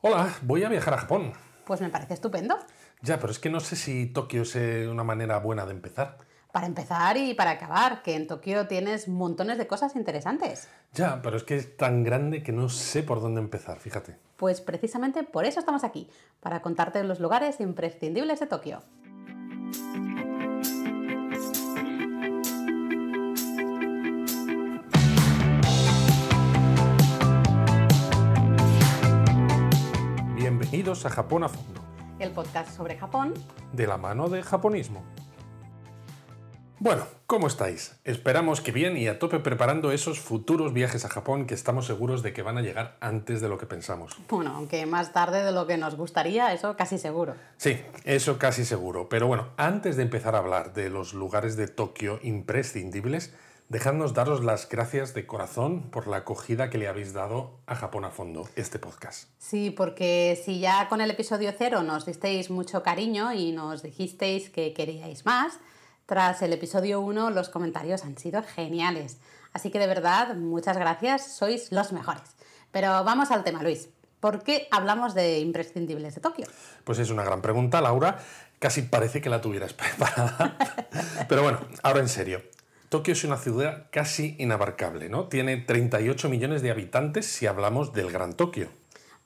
Hola, voy a viajar a Japón. Pues me parece estupendo. Ya, pero es que no sé si Tokio es eh, una manera buena de empezar. Para empezar y para acabar, que en Tokio tienes montones de cosas interesantes. Ya, pero es que es tan grande que no sé por dónde empezar, fíjate. Pues precisamente por eso estamos aquí, para contarte los lugares imprescindibles de Tokio. Bienvenidos a Japón a fondo, El podcast sobre Japón. de la mano de japonismo. Bueno, ¿cómo estáis? Esperamos que bien y a tope preparando esos futuros viajes a Japón que estamos seguros de que van a llegar antes de lo que pensamos. Bueno, aunque más tarde de lo que nos gustaría, eso casi seguro. Sí, eso casi seguro. Pero bueno, antes de empezar a hablar de los lugares de Tokio imprescindibles, dejadnos daros las gracias de corazón por la acogida que le habéis dado a Japón a fondo, este podcast. Sí, porque si ya con el episodio cero nos disteis mucho cariño y nos dijisteis que queríais más, tras el episodio 1 los comentarios han sido geniales. Así que de verdad, muchas gracias, sois los mejores. Pero vamos al tema, Luis. ¿Por qué hablamos de imprescindibles de Tokio? Pues es una gran pregunta, Laura. Casi parece que la tuvieras preparada. Pero bueno, ahora en serio. Tokio es una ciudad casi inabarcable, ¿no? Tiene 38 millones de habitantes si hablamos del Gran Tokio.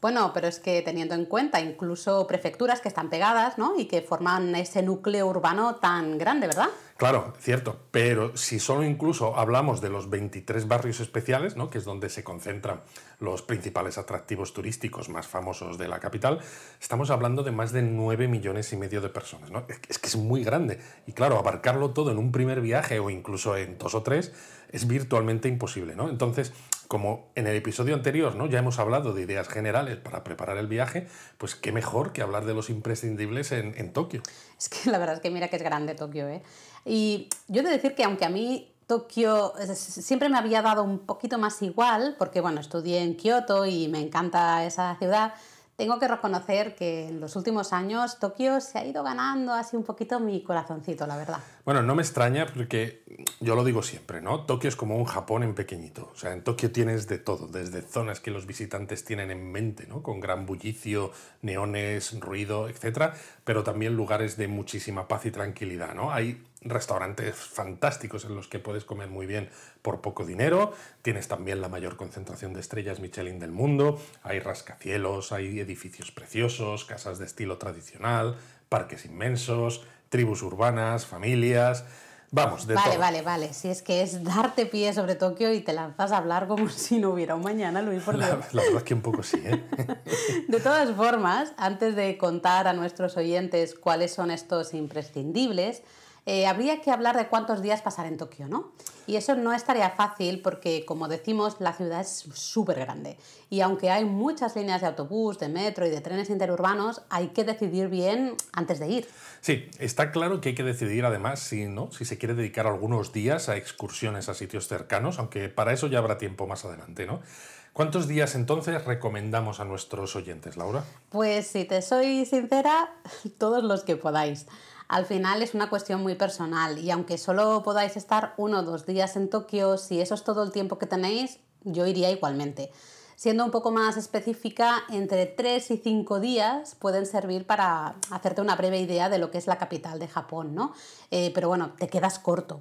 Bueno, pero es que teniendo en cuenta incluso prefecturas que están pegadas, ¿no? Y que forman ese núcleo urbano tan grande, ¿verdad? Claro, cierto, pero si solo incluso hablamos de los 23 barrios especiales, ¿no? que es donde se concentran los principales atractivos turísticos más famosos de la capital, estamos hablando de más de 9 millones y medio de personas. ¿no? Es que- es muy grande y claro, abarcarlo todo en un primer viaje o incluso en dos o tres es virtualmente imposible. ¿no? Entonces, como en el episodio anterior ¿no? ya hemos hablado de ideas generales para preparar el viaje, pues qué mejor que hablar de los imprescindibles en, Tokio. Es que la verdad es que mira que es grande Tokio, ¿eh? Y yo he de decir que aunque a mí Tokio es- siempre me había dado un poquito más igual, porque bueno, estudié en Kioto y me encanta esa ciudad, tengo que reconocer que en los últimos años Tokio se ha ido ganando así un poquito mi corazoncito, la verdad. Bueno, no me extraña porque yo lo digo siempre, ¿no? Tokio es como un Japón en pequeñito. O sea, en Tokio tienes de todo, desde zonas que los visitantes tienen en mente, ¿no? Con gran bullicio, neones, ruido, etcétera, pero también lugares de muchísima paz y tranquilidad, ¿no? Hay restaurantes fantásticos en los que puedes comer muy bien por poco dinero, tienes también la mayor concentración de estrellas Michelin del mundo, hay rascacielos, hay edificios preciosos, casas de estilo tradicional, parques inmensos, tribus urbanas, familias, vamos, de vale, todo. vale, vale. Si es que es darte pie sobre Tokio y te lanzas a hablar como si no hubiera un mañana, Luis, por. La, la verdad es que un poco sí, ¿eh? De todas formas, antes de contar a nuestros oyentes cuáles son estos imprescindibles, eh, habría que hablar de cuántos días pasar en Tokio, ¿no? Y eso no es tarea fácil porque, como decimos, la ciudad es súper grande. Y aunque hay muchas líneas de autobús, de metro y de trenes interurbanos, hay que decidir bien antes de ir. Sí, está claro que hay que decidir además si, ¿no? si se quiere dedicar algunos días a excursiones a sitios cercanos, aunque para eso ya habrá tiempo más adelante, ¿no? ¿Cuántos días entonces recomendamos a nuestros oyentes, Laura? Pues si te soy sincera, todos los que podáis. Al final es una cuestión muy personal y aunque solo podáis estar uno o dos días en Tokio, si eso es todo el tiempo que tenéis, yo iría igualmente. Siendo un poco más específica, entre 3 y 5 días pueden servir para hacerte una breve idea de lo que es la capital de Japón, ¿no? Eh, pero bueno, te quedas corto.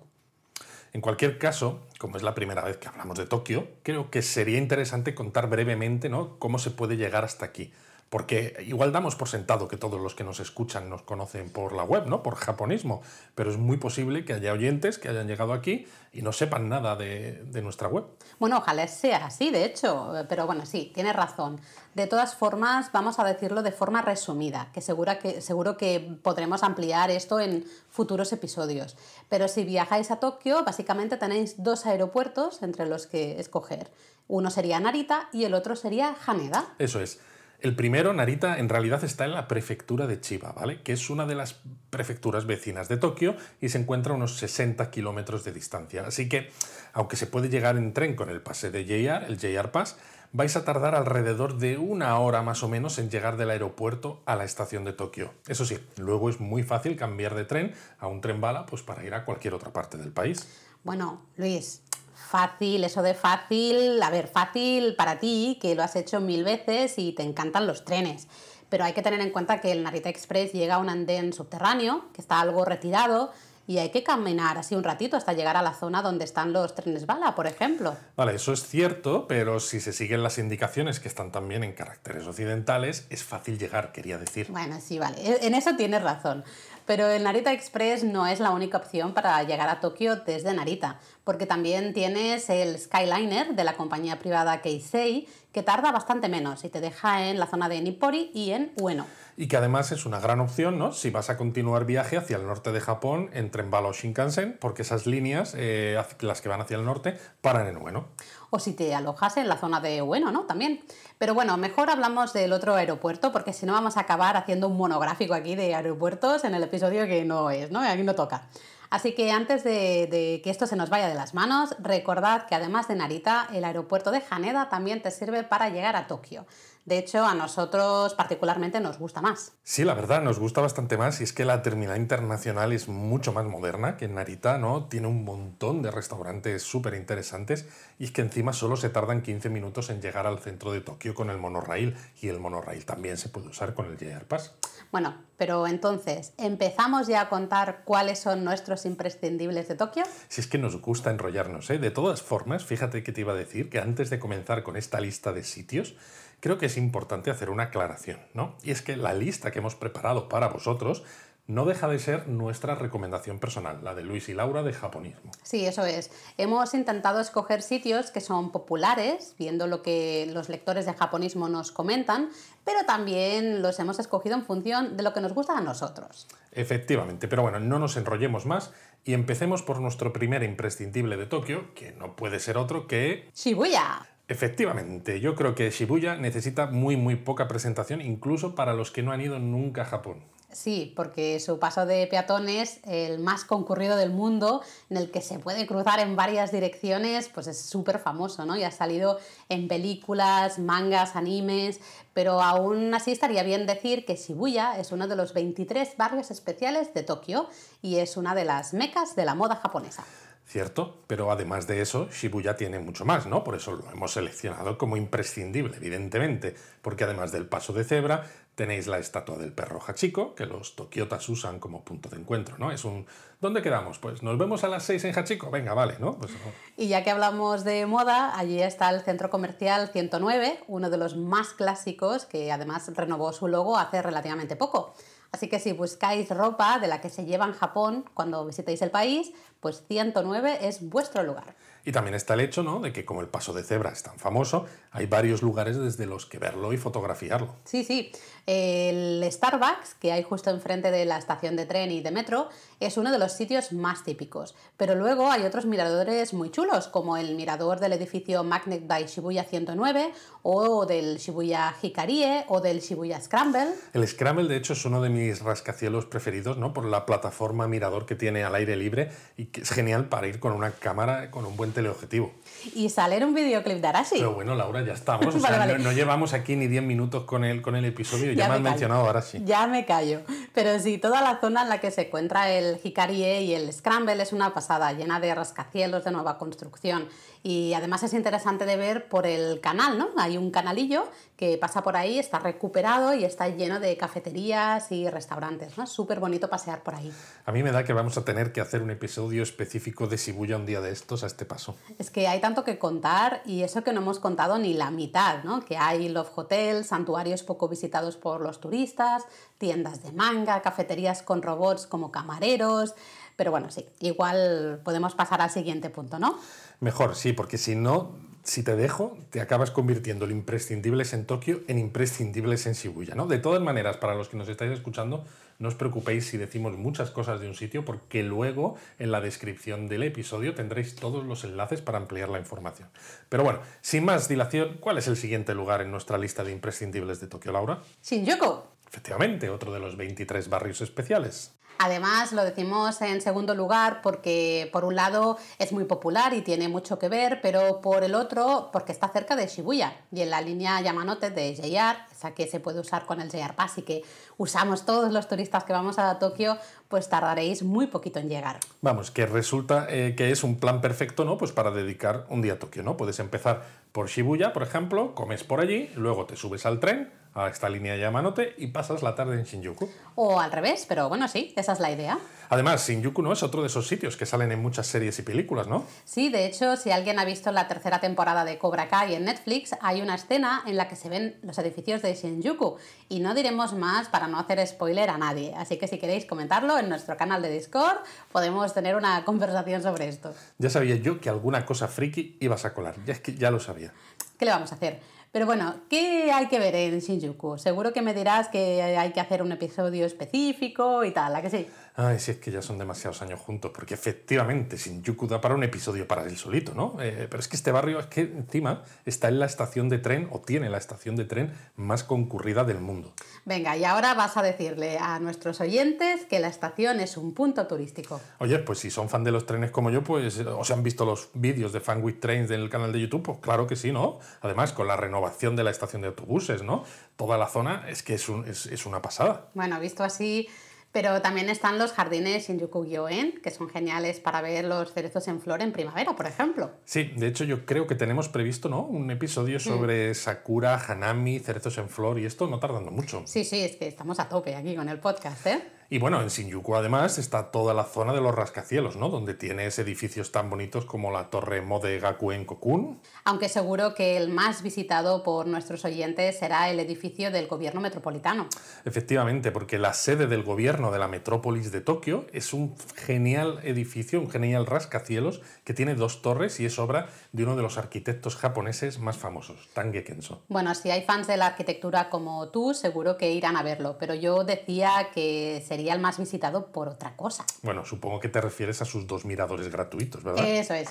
En cualquier caso, como es la primera vez que hablamos de Tokio, creo que sería interesante contar brevemente ¿no? cómo se puede llegar hasta aquí. Porque igual damos por sentado que todos los que nos escuchan nos conocen por la web, ¿no? Por japonismo. Pero es muy posible que haya oyentes que hayan llegado aquí y no sepan nada de, de nuestra web. Bueno, ojalá sea así, de hecho, pero bueno, sí, tienes razón. De todas formas, vamos a decirlo de forma resumida, que, segura que seguro que podremos ampliar esto en futuros episodios. Pero si viajáis a Tokio, básicamente tenéis dos aeropuertos entre los que escoger. Uno sería Narita y el otro sería Haneda. Eso es. El primero, Narita, en realidad está en la prefectura de Chiba, ¿vale? Que es una de las prefecturas vecinas de Tokio y se encuentra a unos 60 kilómetros de distancia. Así que, aunque se puede llegar en tren con el pase de JR, el JR Pass, vais a tardar alrededor de una hora más o menos en llegar del aeropuerto a la estación de Tokio. Eso sí, luego es muy fácil cambiar de tren a un tren bala pues para ir a cualquier otra parte del país. Bueno, Luis, Fácil, eso de fácil, a ver, fácil para ti, que lo has hecho mil veces y te encantan los trenes. Pero hay que tener en cuenta que el Narita Express llega a un andén subterráneo, que está algo retirado, y hay que caminar así un ratito hasta llegar a la zona donde están los trenes bala, por ejemplo. Vale, eso es cierto, pero si se siguen las indicaciones que están también en caracteres occidentales, es fácil llegar, quería decir. Bueno, sí, vale, e, en eso tienes razón. Pero el Narita Express no es la única opción para llegar a Tokio desde Narita, porque también tienes el Skyliner de la compañía privada Keisei, que tarda bastante menos y te deja en la zona de Nippori y en Ueno. Y que además es una gran opción, ¿no? Si vas a continuar viaje hacia el norte de Japón en tren bala o Shinkansen, porque esas líneas, eh, las que van hacia el norte, paran en Ueno. O si te alojas en la zona de Ueno, ¿no? También. Pero bueno, mejor hablamos del otro aeropuerto, porque si no vamos a acabar haciendo un monográfico aquí de aeropuertos en el episodio que no es, ¿no? Aquí no toca. Así que antes de, que esto se nos vaya de las manos, recordad que además de Narita, el aeropuerto de Haneda también te sirve para llegar a Tokio. De hecho, a nosotros particularmente nos gusta más. Sí, la verdad, nos gusta bastante más y es que la terminal internacional es mucho más moderna que en Narita, ¿no? Tiene un montón de restaurantes súper interesantes y es que encima solo se tardan 15 minutos en llegar al centro de Tokio con el monorail y el monorail también se puede usar con el JR Pass. Bueno, pero entonces, ¿empezamos ya a contar cuáles son nuestros imprescindibles de Tokio? Si es que nos gusta enrollarnos, ¿eh? De todas formas, fíjate que te iba a decir que antes de comenzar con esta lista de sitios, creo que es importante hacer una aclaración, ¿no? Y es que la lista que hemos preparado para vosotros no deja de ser nuestra recomendación personal, la de Luis y Laura de japonismo. Sí, eso es. Hemos intentado escoger sitios que son populares, viendo lo que los lectores de japonismo nos comentan, pero también los hemos escogido en función de lo que nos gusta a nosotros. Efectivamente, pero bueno, no nos enrollemos más y empecemos por nuestro primer imprescindible de Tokio, que no puede ser otro que... Shibuya. Efectivamente, yo creo que Shibuya necesita muy muy poca presentación incluso para los que no han ido nunca a Japón. Sí, porque su paso de peatones, el más concurrido del mundo, en el que se puede cruzar en varias direcciones, pues es súper famoso, ¿no? Y ha salido en películas, mangas, animes, pero aún así estaría bien decir que Shibuya es uno de los 23 barrios especiales de Tokio y es una de las mecas de la moda japonesa. ¿Cierto? Pero además de eso, Shibuya tiene mucho más, ¿no? Por eso lo hemos seleccionado como imprescindible, evidentemente, porque además del paso de cebra, tenéis la estatua del perro Hachiko, que los tokiotas usan como punto de encuentro, ¿no? Es un... ¿Dónde quedamos? Pues nos vemos a las 6 en Hachiko, venga, vale, ¿no? Pues, y ya que hablamos de moda, allí está el centro comercial 109, uno de los más clásicos, que además renovó su logo hace relativamente poco. Así que si buscáis ropa de la que se lleva en Japón cuando visitéis el país, pues 109 es vuestro lugar. Y también está el hecho ¿no? de que como el paso de cebra es tan famoso, hay varios lugares desde los que verlo y fotografiarlo. Sí, sí. El Starbucks, que hay justo enfrente de la estación de tren y de metro, es uno de los sitios más típicos. Pero luego hay otros miradores muy chulos, como el mirador del edificio Magnet by Shibuya 109, o del Shibuya Hikarie, o del Shibuya Scramble. El Scramble, de hecho, es uno de mis rascacielos preferidos, ¿no? Por la plataforma mirador que tiene al aire libre y que es genial para ir con una cámara, con un buen teleobjetivo. Y sale en un videoclip de Arashi. Pero bueno, Laura, ya estamos. No, llevamos aquí ni 10 minutos con el, con el episodio ya, me han mencionado Arashi. Ya me callo. Pero sí, toda la zona en la que se encuentra el Hikarie y el Scramble es una pasada, llena de rascacielos de nueva construcción. Y además es interesante de ver por el canal, ¿no? Hay un canalillo que pasa por ahí, está recuperado y está lleno de cafeterías y restaurantes, ¿no? Súper bonito pasear por ahí. A mí me da que vamos a tener que hacer un episodio específico de Shibuya un día de estos a este paso. Es que hay tanto que contar y eso que no hemos contado ni la mitad, ¿no? Que hay love hotels, santuarios poco visitados por los turistas, tiendas de manga, cafeterías con robots como camareros, pero bueno, sí, igual podemos pasar al siguiente punto, ¿no? Mejor, sí, porque si no, si te dejo, te acabas convirtiendo el imprescindibles en Tokio en imprescindibles en Shibuya, ¿no? De todas maneras, para los que nos estáis escuchando, no os preocupéis si decimos muchas cosas de un sitio, porque luego en la descripción del episodio tendréis todos los enlaces para ampliar la información. Pero bueno, sin más dilación, ¿cuál es el siguiente lugar en nuestra lista de imprescindibles de Tokio, Laura? Shinjuku. Efectivamente, otro de los 23 barrios especiales. Además, lo decimos en segundo lugar porque por un lado es muy popular y tiene mucho que ver, pero por el otro porque está cerca de Shibuya y en la línea Yamanote de JR, esa que se puede usar con el JR Pass y que usamos todos los turistas que vamos a Tokio, pues tardaréis muy poquito en llegar. Vamos, que resulta eh, que es un plan perfecto, ¿no? Pues para dedicar un día a Tokio, ¿no? Puedes empezar por Shibuya, por ejemplo, comes por allí, luego te subes al tren a esta línea Yamanote y pasas la tarde en Shinjuku. O al revés, pero bueno, sí, esa es la idea. Además, Shinjuku no es otro de esos sitios que salen en muchas series y películas, ¿no? Sí, de hecho, si alguien ha visto la tercera temporada de Cobra Kai en Netflix, hay una escena en la que se ven los edificios de Shinjuku. Y no diremos más para no hacer spoiler a nadie. Así que si queréis comentarlo en nuestro canal de Discord, podemos tener una conversación sobre esto. Ya sabía yo que alguna cosa friki ibas a colar. Ya es que ya lo sabía. ¿Qué le vamos a hacer? Pero bueno, ¿qué hay que ver en Shinjuku? Seguro que me dirás que hay que hacer un episodio específico y tal, ¿a que sí? Ay, sí, es que ya son demasiados años juntos, porque efectivamente Shinjuku da para un episodio para él solito, ¿no? Eh, pero es que este barrio es que encima está en la estación de tren o tiene la estación de tren más concurrida del mundo. Venga, y ahora vas a decirle a nuestros oyentes que la estación es un punto turístico. Oye, pues si son fan de los trenes como yo, pues o se han visto los vídeos de Fan with Trains del canal de YouTube, pues claro que sí, ¿no? Además, con la renovación de la estación de autobuses, ¿no? Toda la zona es que es, un, es, es una pasada. Bueno, visto así pero también están los jardines Shinjuku-gyoen, que son geniales para ver los cerezos en flor en primavera, por ejemplo. Sí, de hecho yo creo que tenemos previsto ¿no? un episodio sobre Sakura, Hanami, cerezos en flor y esto no tardando mucho. Sí, sí, es que estamos a tope aquí con el podcast, ¿eh? Y bueno, en Shinjuku además está toda la zona de los rascacielos, ¿no? Donde tienes edificios tan bonitos como la Torre Mode Gakuen Kokun. Aunque seguro que el más visitado por nuestros oyentes será el edificio del gobierno metropolitano. Efectivamente, porque la sede del gobierno de la metrópolis de Tokio es un genial edificio, un genial rascacielos que tiene dos torres y es obra de uno de los arquitectos japoneses más famosos, Tange Kenso. Bueno, si hay fans de la arquitectura como tú, seguro que irán a verlo, pero yo decía que sería el más visitado por otra cosa. Bueno, supongo que te refieres a sus dos miradores gratuitos, ¿verdad? Eso es.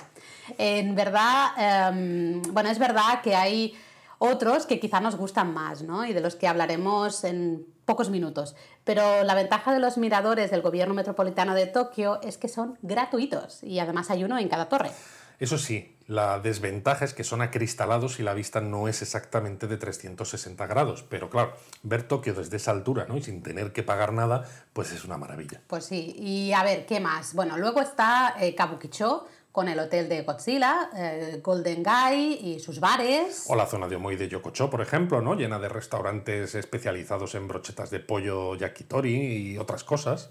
En verdad, em, bueno, es verdad que hay otros que quizá nos gustan más, ¿no? Y de los que hablaremos en pocos minutos. Pero la ventaja de los miradores del gobierno metropolitano de Tokio es que son gratuitos y además hay uno en cada torre. Eso sí, la desventaja es que son acristalados y la vista no es exactamente de 360 grados. Pero claro, ver Tokio desde esa altura ¿no? y sin tener que pagar nada, pues es una maravilla. Pues sí, y a ver, ¿qué más? Bueno, luego está eh, Kabukicho, con el hotel de Godzilla, eh, Golden Guy y sus bares. O la zona de Omoi de Yokocho, por ejemplo, ¿no? llena de restaurantes especializados en brochetas de pollo yakitori y otras cosas.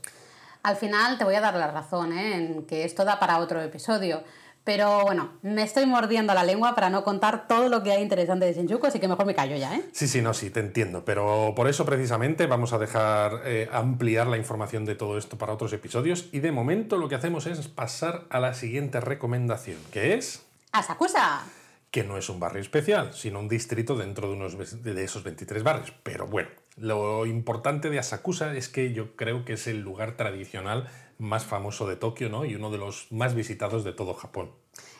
Al final te voy a dar la razón ¿eh? en que esto da para otro episodio. Pero bueno, me estoy mordiendo la lengua para no contar todo lo que hay interesante de Shinjuku, así que mejor me callo ya, ¿eh? Sí, sí, no, sí, te entiendo. Pero por eso precisamente vamos a dejar eh, ampliar la información de todo esto para otros episodios. Y de momento lo que hacemos es pasar a la siguiente recomendación, que es... ¡Asakusa! Que no es un barrio especial, sino un distrito dentro de, unos, de esos 23 barrios. Pero bueno, lo importante de Asakusa es que yo creo que es el lugar tradicional más famoso de Tokio ¿no? y uno de los más visitados de todo Japón.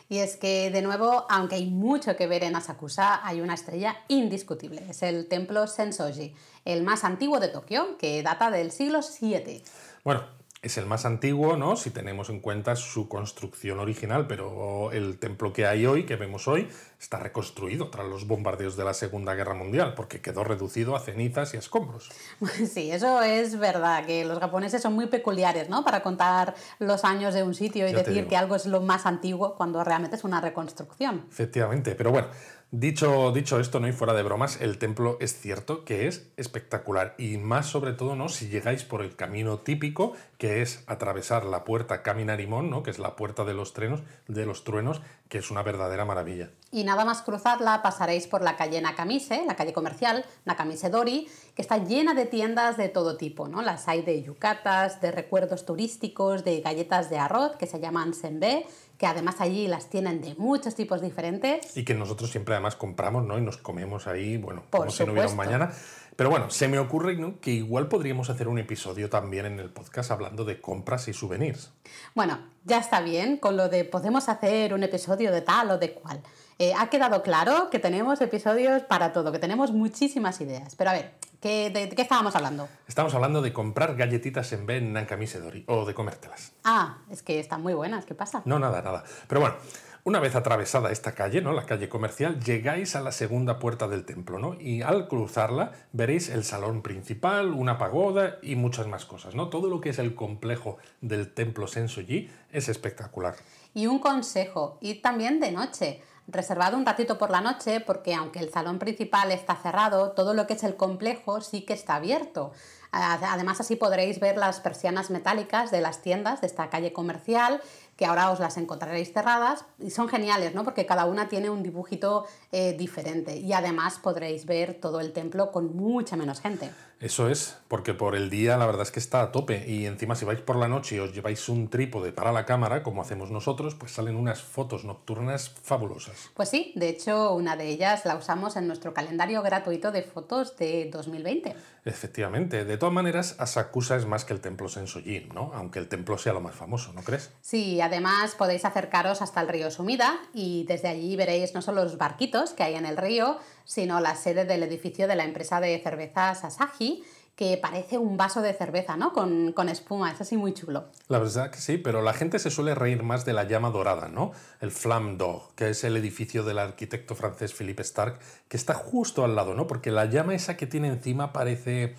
Y es que, de nuevo, aunque hay mucho que ver en Asakusa, hay una estrella indiscutible. Es el templo Sensoji, el más antiguo de Tokio, que data del siglo VII. Bueno, es el más antiguo, ¿no? Si tenemos en cuenta su construcción original, pero el templo que hay hoy, que vemos hoy, está reconstruido tras los bombardeos de la Segunda Guerra Mundial, porque quedó reducido a cenizas y a escombros. Sí, eso es verdad, que los japoneses son muy peculiares, ¿no? Para contar los años de un sitio y decir que algo es lo más antiguo cuando realmente es una reconstrucción. Efectivamente, pero bueno, Dicho, dicho esto, ¿no? y fuera de bromas, el templo es cierto que es espectacular y más sobre todo ¿no? si llegáis por el camino típico que es atravesar la puerta Caminarimón, ¿no? que es la puerta de los, trenos, de los truenos, que es una verdadera maravilla. Y nada más cruzarla pasaréis por la calle Nakamise, la calle comercial Nakamise Dori, que está llena de tiendas de todo tipo. ¿no? Las hay de yucatas, de recuerdos turísticos, de galletas de arroz que se llaman senbe que además allí las tienen de muchos tipos diferentes. Y que nosotros siempre además compramos, ¿no? Y nos comemos ahí, bueno, como si no hubiera un mañana. Pero bueno, se me ocurre que igual podríamos hacer un episodio también en el podcast hablando de compras y souvenirs. Bueno, ya está bien con lo de podemos hacer un episodio de tal o de cual. Eh, ha quedado claro que tenemos episodios para todo, que tenemos muchísimas ideas. Pero a ver, ¿Qué, de, qué estábamos hablando? Estamos hablando de comprar galletitas en B en Nankami Sedori o de comértelas. Ah, es que están muy buenas, ¿qué pasa? No, nada, nada. Pero bueno, una vez atravesada esta calle, ¿no? la calle comercial, llegáis a la segunda puerta del templo, ¿no? Y al cruzarla veréis el salón principal, una pagoda y muchas más cosas, ¿no? Todo lo que es el complejo del templo Sensoji es espectacular. Y un consejo, ir también de noche. Reservado un ratito por la noche porque aunque el salón principal está cerrado, todo lo que es el complejo sí que está abierto. Además así podréis ver las persianas metálicas de las tiendas de esta calle comercial que ahora os las encontraréis cerradas y son geniales, ¿no? Porque cada una tiene un dibujito eh, diferente y además podréis ver todo el templo con mucha menos gente. Eso es, porque por el día la verdad es que está a tope y encima si vais por la noche y os lleváis un trípode para la cámara, como hacemos nosotros, pues salen unas fotos nocturnas fabulosas. Pues sí, de hecho una de ellas la usamos en nuestro calendario gratuito de fotos de 2020. Efectivamente, de todas maneras Asakusa es más que el templo Sensoji, ¿no? Aunque el templo sea lo más famoso, ¿no crees? Sí, además podéis acercaros hasta el río Sumida y desde allí veréis no solo los barquitos que hay en el río, sino la sede del edificio de la empresa de cervezas Asahi, que parece un vaso de cerveza, ¿no? Con, con, espuma, es así muy chulo. La verdad que sí, pero la gente se suele reír más de la llama dorada, ¿no? El Flamme d'Or, que es el edificio del arquitecto francés Philippe Starck, que está justo al lado, ¿no? Porque la llama esa que tiene encima parece...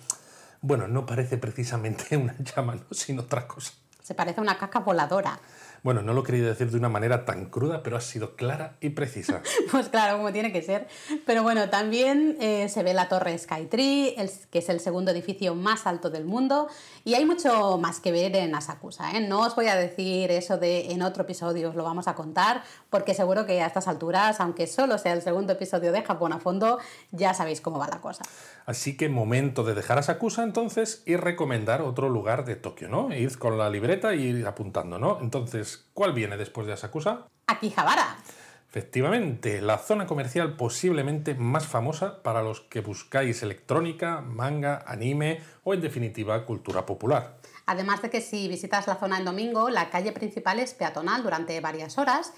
Bueno, no parece precisamente una llama, ¿no? Sino otra cosa. Se parece a una caca voladora. Bueno, no lo quería decir de una manera tan cruda, pero ha sido clara y precisa. pues claro, como tiene que ser. Pero bueno, también eh, se ve la torre Skytree, que es el segundo edificio más alto del mundo, y hay mucho más que ver en Asakusa. ¿eh? No os voy a decir eso de en otro episodio os lo vamos a contar, porque seguro que a estas alturas, aunque solo sea el segundo episodio de Japón a fondo, ya sabéis cómo va la cosa. Así que momento de dejar Asakusa entonces y recomendar otro lugar de Tokio, ¿no? Id con la libreta y ir apuntando, ¿no? Entonces, ¿cuál viene después de Asakusa? Akihabara. Efectivamente, la zona comercial posiblemente más famosa para los que buscáis electrónica, manga, anime o en definitiva cultura popular. Además de que si visitas la zona en domingo, la calle principal es peatonal durante varias horas.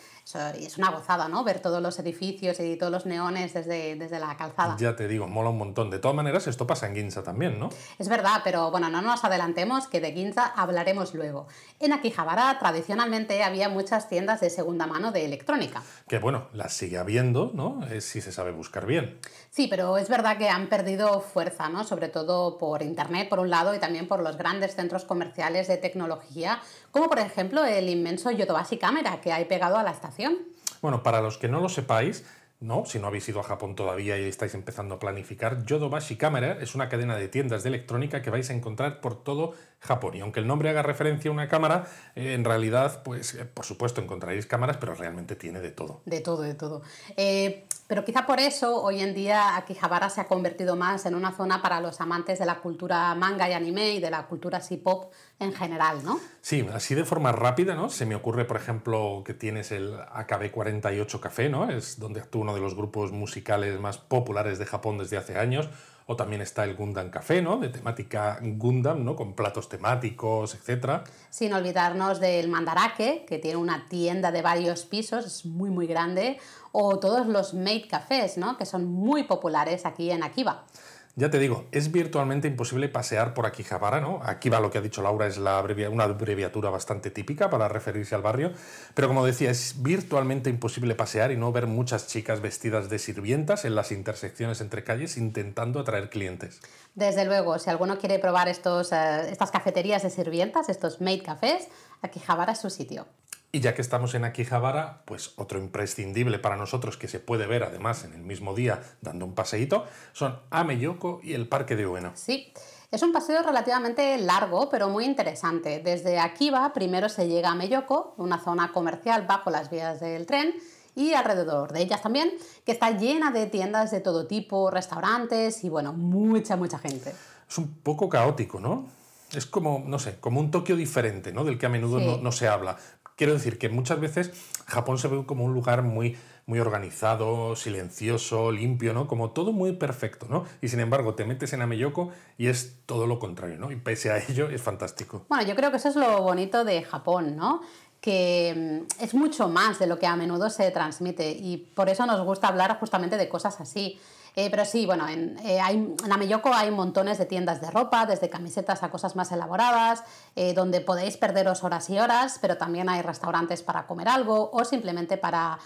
Y es una gozada, ¿no? Ver todos los edificios y todos los neones desde, desde la calzada. Ya te digo, mola un montón. De todas maneras, esto pasa en Ginza también, ¿no? Es verdad, pero bueno, no nos adelantemos, que de Ginza hablaremos luego. En Akihabara tradicionalmente había muchas tiendas de segunda mano de electrónica. Que bueno, las sigue habiendo, ¿no? Es si se sabe buscar bien. Sí, pero es verdad que han perdido fuerza, ¿no? Sobre todo por internet, por un lado, y también por los grandes centros comerciales de tecnología, como por ejemplo el inmenso Yodobashi Camera que hay pegado a la estación. Bueno, para los que no lo sepáis, ¿no? Si no habéis ido a Japón todavía y estáis empezando a planificar, Yodobashi Camera es una cadena de tiendas de electrónica que vais a encontrar por todo Japón. Y aunque el nombre haga referencia a una cámara, eh, en realidad, pues eh, por supuesto encontraréis cámaras, pero realmente tiene de todo. De todo, de todo. Eh, pero quizá por eso hoy en día Akihabara se ha convertido más en una zona para los amantes de la cultura manga y anime y de la cultura C-pop en general, ¿no? Sí, así de forma rápida, ¿no? Se me ocurre, por ejemplo, que tienes el AKB48 Café, ¿no? Es donde actúa uno de los grupos musicales más populares de Japón desde hace años. O también está el Gundam Café, ¿no? De temática Gundam, ¿no? Con platos temáticos, etc. Sin olvidarnos del Mandarake, que tiene una tienda de varios pisos, es muy, muy grande. O todos los Made Cafés, ¿no? Que son muy populares aquí en Akiba. Ya te digo, es virtualmente imposible pasear por Akihabara, ¿no? Akiba, lo que ha dicho Laura, es una abreviatura bastante típica para referirse al barrio, pero como decía, es virtualmente imposible pasear y no ver muchas chicas vestidas de sirvientas en las intersecciones entre calles intentando atraer clientes. Desde luego, si alguno quiere probar estos, eh, estas cafeterías de sirvientas, estos maid cafés, Akihabara es su sitio. Y ya que estamos en Akihabara, pues otro imprescindible para nosotros que se puede ver además en el mismo día dando un paseíto son Ameyoko y el Parque de Ueno. Sí, es un paseo relativamente largo pero muy interesante. Desde Akiba primero se llega a Ameyoko, una zona comercial bajo las vías del tren, y alrededor de ellas también, que está llena de tiendas de todo tipo, restaurantes y bueno, mucha, mucha gente. Es un poco caótico, ¿no? Es como, no sé, como un Tokio diferente, ¿no? Del que a menudo no, no, se habla. Quiero decir que muchas veces Japón se ve como un lugar muy, muy organizado, silencioso, limpio, ¿no? Como todo muy perfecto, ¿no? Y sin embargo te metes en Ameyoko y es todo lo contrario, ¿no? Y pese a ello es fantástico. Bueno, yo creo que eso es lo bonito de Japón, ¿no? que mm, es mucho más de lo que a menudo se transmite y por eso nos gusta hablar justamente de cosas así. Eh, pero sí, bueno, en, eh, hay, hay montones de tiendas de ropa, desde camisetas a cosas más elaboradas, eh, donde podéis perderos horas y horas, pero también hay restaurantes para comer algo o simplemente para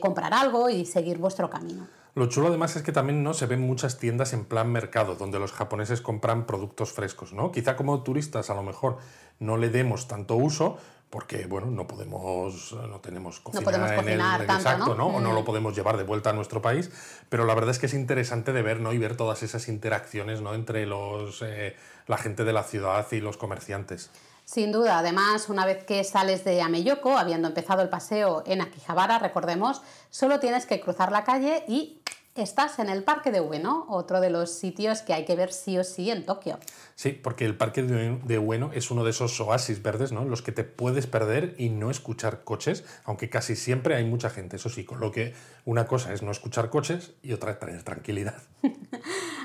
comprar algo y seguir vuestro camino. Lo chulo además es que también ¿no? se ven muchas tiendas en plan mercado, donde los japoneses compran productos frescos. ¿no? Quizá como turistas a lo mejor no le demos tanto uso, porque bueno, no podemos, no tenemos cocina no podemos en el, cocinar tanto, exacto, ¿no? O no lo Mm. podemos llevar de vuelta a nuestro país, pero la verdad es que es interesante de ver, ¿no? Y ver todas esas interacciones, ¿no? Entre los, eh, la gente de la ciudad y los comerciantes. Sin duda, además, una vez que sales de Ameyoko, habiendo empezado el paseo en Akihabara, recordemos, solo tienes que cruzar la calle y estás en el Parque de Ueno, otro de los sitios que hay que ver sí o sí en Tokio. Sí, porque el parque de Ueno es uno de esos oasis verdes, ¿no? Los que te puedes perder y no escuchar coches, aunque casi siempre hay mucha gente, eso sí, con lo que una cosa es no escuchar coches y otra es tener tranquilidad.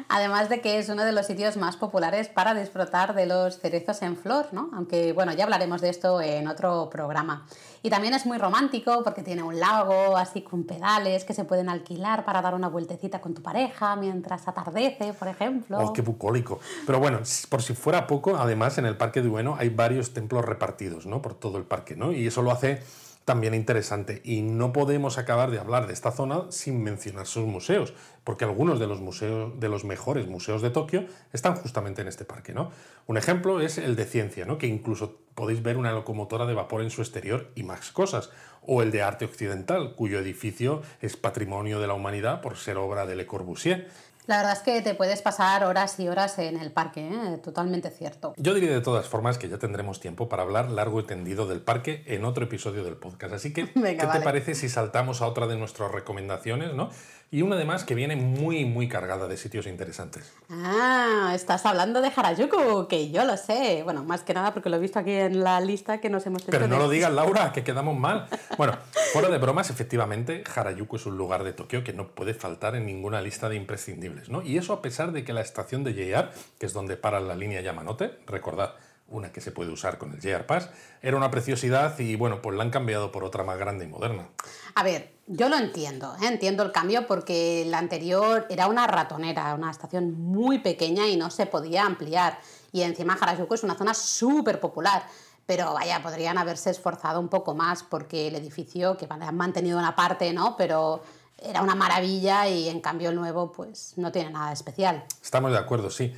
Además de que es uno de los sitios más populares para disfrutar de los cerezos en flor, ¿no? Aunque bueno, ya hablaremos de esto en otro programa. Y también es muy romántico porque tiene un lago así con pedales que se pueden alquilar para dar una vueltecita con tu pareja mientras atardece, por ejemplo. Oh, qué bucólico. Pero bueno, por si fuera poco, además en el Parque de Ueno hay varios templos repartidos, ¿no? Por todo el parque, ¿no? Y eso lo hace también interesante. Y no podemos acabar de hablar de esta zona sin mencionar sus museos, porque algunos de los museos, de los mejores museos de Tokio, están justamente en este parque, ¿no? Un ejemplo es el de ciencia, ¿no? Que incluso podéis ver una locomotora de vapor en su exterior y más cosas. O el de arte occidental, cuyo edificio es patrimonio de la humanidad por ser obra de Le Corbusier. La verdad es que te puedes pasar horas y horas en el parque, ¿eh? totalmente cierto. Yo diría de todas formas que ya tendremos tiempo para hablar largo y tendido del parque en otro episodio del podcast. Así que, Venga, ¿qué vale. te parece si saltamos a otra de nuestras recomendaciones, ¿no? Y una además que viene muy, muy cargada de sitios interesantes. Ah, estás hablando de Harajuku, que yo lo sé. Bueno, más que nada porque lo he visto aquí en la lista que nos hemos hecho. Pero no de- lo digas, Laura, que quedamos mal. Bueno, fuera de bromas, efectivamente, Harajuku es un lugar de Tokio que no puede faltar en ninguna lista de imprescindibles, ¿no? Y eso a pesar de que la estación de JR, que es donde para la línea Yamanote, recordad, una que se puede usar con el JR Pass, era una preciosidad y bueno, pues la han cambiado por otra más grande y moderna. A ver, yo lo entiendo, ¿eh? entiendo el cambio porque la anterior era una ratonera, una estación muy pequeña y no se podía ampliar. Y encima Harajuku es una zona súper popular. Pero vaya, podrían haberse esforzado un poco más porque el edificio, que han mantenido una parte, ¿no? Pero era una maravilla y en cambio el nuevo pues no tiene nada especial. Estamos de acuerdo, sí.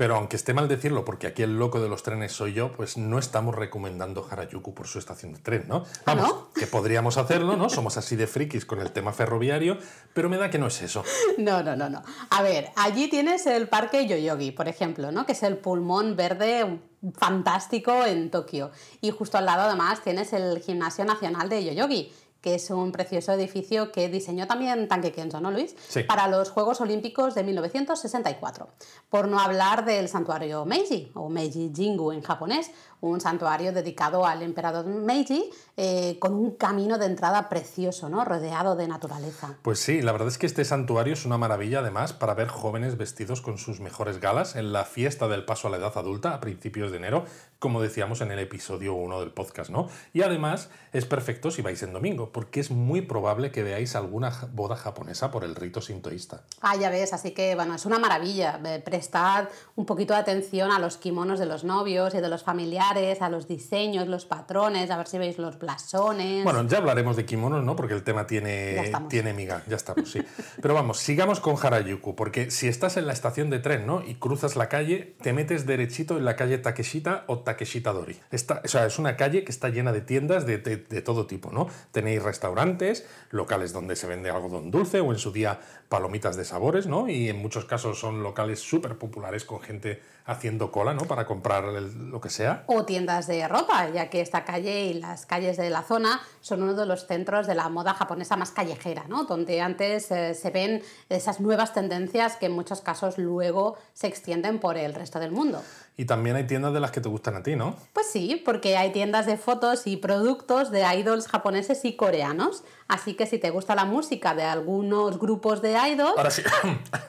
Pero aunque esté mal decirlo, porque aquí el loco de los trenes soy yo, pues no estamos recomendando Harajuku por su estación de tren, ¿no? ¿Ah, Vamos, no? que podríamos hacerlo, ¿no? Somos así de frikis con el tema ferroviario, pero me da que no es eso. No, no, no, no. A ver, allí tienes el parque Yoyogi, por ejemplo, ¿no? Que es el pulmón verde fantástico en Tokio. Y justo al lado además tienes el Gimnasio Nacional de Yoyogi, que es un precioso edificio que diseñó también Tanque Kenzo, ¿no, Luis? Sí. Para los Juegos Olímpicos de 1964. Por no hablar del santuario Meiji, o Meiji Jingu en japonés, un santuario dedicado al emperador Meiji, eh, con un camino de entrada precioso, ¿no? Rodeado de naturaleza. Pues sí, la verdad es que este santuario es una maravilla además para ver jóvenes vestidos con sus mejores galas en la fiesta del paso a la edad adulta a principios de enero, como decíamos en el episodio 1 del podcast, ¿no? Y además es perfecto si vais en domingo, porque es muy probable que veáis alguna boda japonesa por el rito sintoísta. Ah, ya ves, así que bueno, es una maravilla. Eh, Prestad un poquito de atención a los kimonos de los novios y de los familiares, a los diseños, los patrones, a ver si veis los blasones. Bueno, ya hablaremos de kimonos, ¿no? Porque el tema tiene, tiene miga, ya estamos, sí. Pero vamos, sigamos con Harajuku, porque si estás en la estación de tren, ¿no? Y cruzas la calle, te metes derechito en la calle Takeshita o Takeshita Dori. Esta, o sea, es una calle que está llena de tiendas de, de- de todo tipo, ¿no? Tenéis restaurantes, locales donde se vende algodón dulce o en su día palomitas de sabores, ¿no? Y en muchos casos son locales súper populares con gente haciendo cola, ¿no? Para comprar el- lo que sea. O tiendas de ropa, ya que esta calle y las calles de la zona son uno de los centros de la moda japonesa más callejera, ¿no? Donde antes eh, se ven esas nuevas tendencias que en muchos casos luego se extienden por el resto del mundo. Y también hay tiendas de las que te gustan a ti, ¿no? Pues sí, porque hay tiendas de fotos y productos de idols japoneses y coreanos. Así que si te gusta la música de algunos grupos de idols, Ahora sí.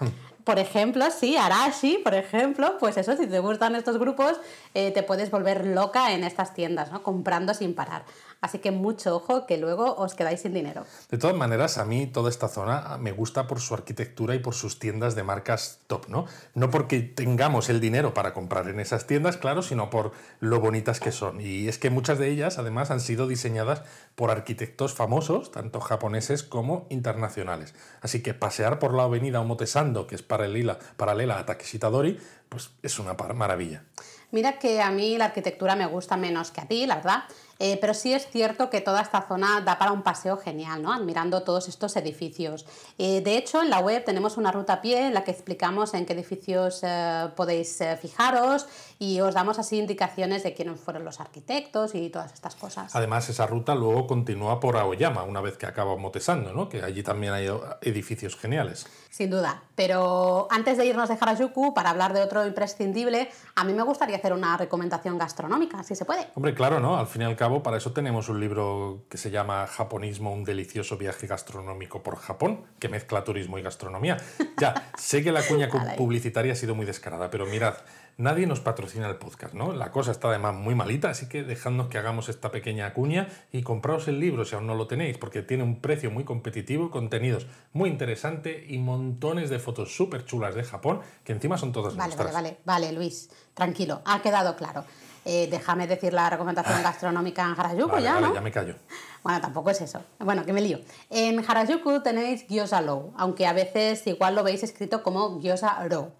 por ejemplo, sí, Arashi, por ejemplo, pues eso, si te gustan estos grupos, eh, te puedes volver loca en estas tiendas, ¿no? Comprando sin parar. Así que mucho ojo que luego os quedáis sin dinero. De todas maneras, a mí toda esta zona me gusta por su arquitectura y por sus tiendas de marcas top, ¿no? No porque tengamos el dinero para comprar en esas tiendas, claro, sino por lo bonitas que son. Y es que muchas de ellas, además, han sido diseñadas por arquitectos famosos, tanto japoneses como internacionales. Así que pasear por la avenida Omotesando, que es paralela, paralela a Takeshitadori, pues es una maravilla. Mira que a mí la arquitectura me gusta menos que a ti, la verdad, eh, pero sí es cierto que toda esta zona da para un paseo genial, ¿no? Admirando todos estos edificios. Eh, de hecho, en la web tenemos una ruta a pie en la que explicamos en qué edificios eh, podéis fijaros y os damos así indicaciones de quiénes fueron los arquitectos y todas estas cosas. Además, esa ruta luego continúa por Aoyama, una vez que acaba Motesando, ¿no? Que allí también hay edificios geniales. Sin duda. Pero antes de irnos de Harajuku, para hablar de otro imprescindible, a mí me gustaría hacer una recomendación gastronómica, si se puede. Hombre, claro, ¿no? Al fin y al cabo, para eso tenemos un libro que se llama Japonismo, un delicioso viaje gastronómico por Japón, que mezcla turismo y gastronomía. Ya, sé que la cuña publicitaria ha sido muy descarada, pero mirad, Nadie nos patrocina el podcast, ¿no? La cosa está además muy malita, así que dejadnos que hagamos esta pequeña cuña y compraos el libro si aún no lo tenéis, porque tiene un precio muy competitivo, contenidos muy interesantes y montones de fotos súper chulas de Japón, que encima son todas vale, Vale, vale, vale, Luis, tranquilo, ha quedado claro. Eh, déjame decir la recomendación ah. gastronómica en Harajuku ya, vale, ¿no? ya me callo. Bueno, tampoco es eso. Bueno, que me lío. En Harajuku tenéis Gyoza Low, aunque a veces igual lo veis escrito como Gyoza Row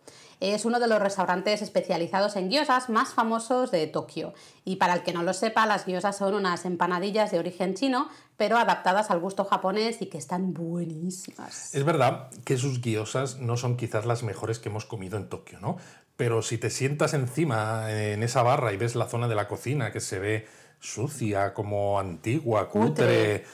es uno de los restaurantes especializados en gyozas más famosos de Tokio. Y para el que no lo sepa, las gyozas son unas empanadillas de origen chino, pero adaptadas al gusto japonés y que están buenísimas. Es verdad que sus gyozas no son quizás las mejores que hemos comido en Tokio, ¿no? Pero si te sientas encima en esa barra y ves la zona de la cocina que se ve sucia, como antigua, cutre,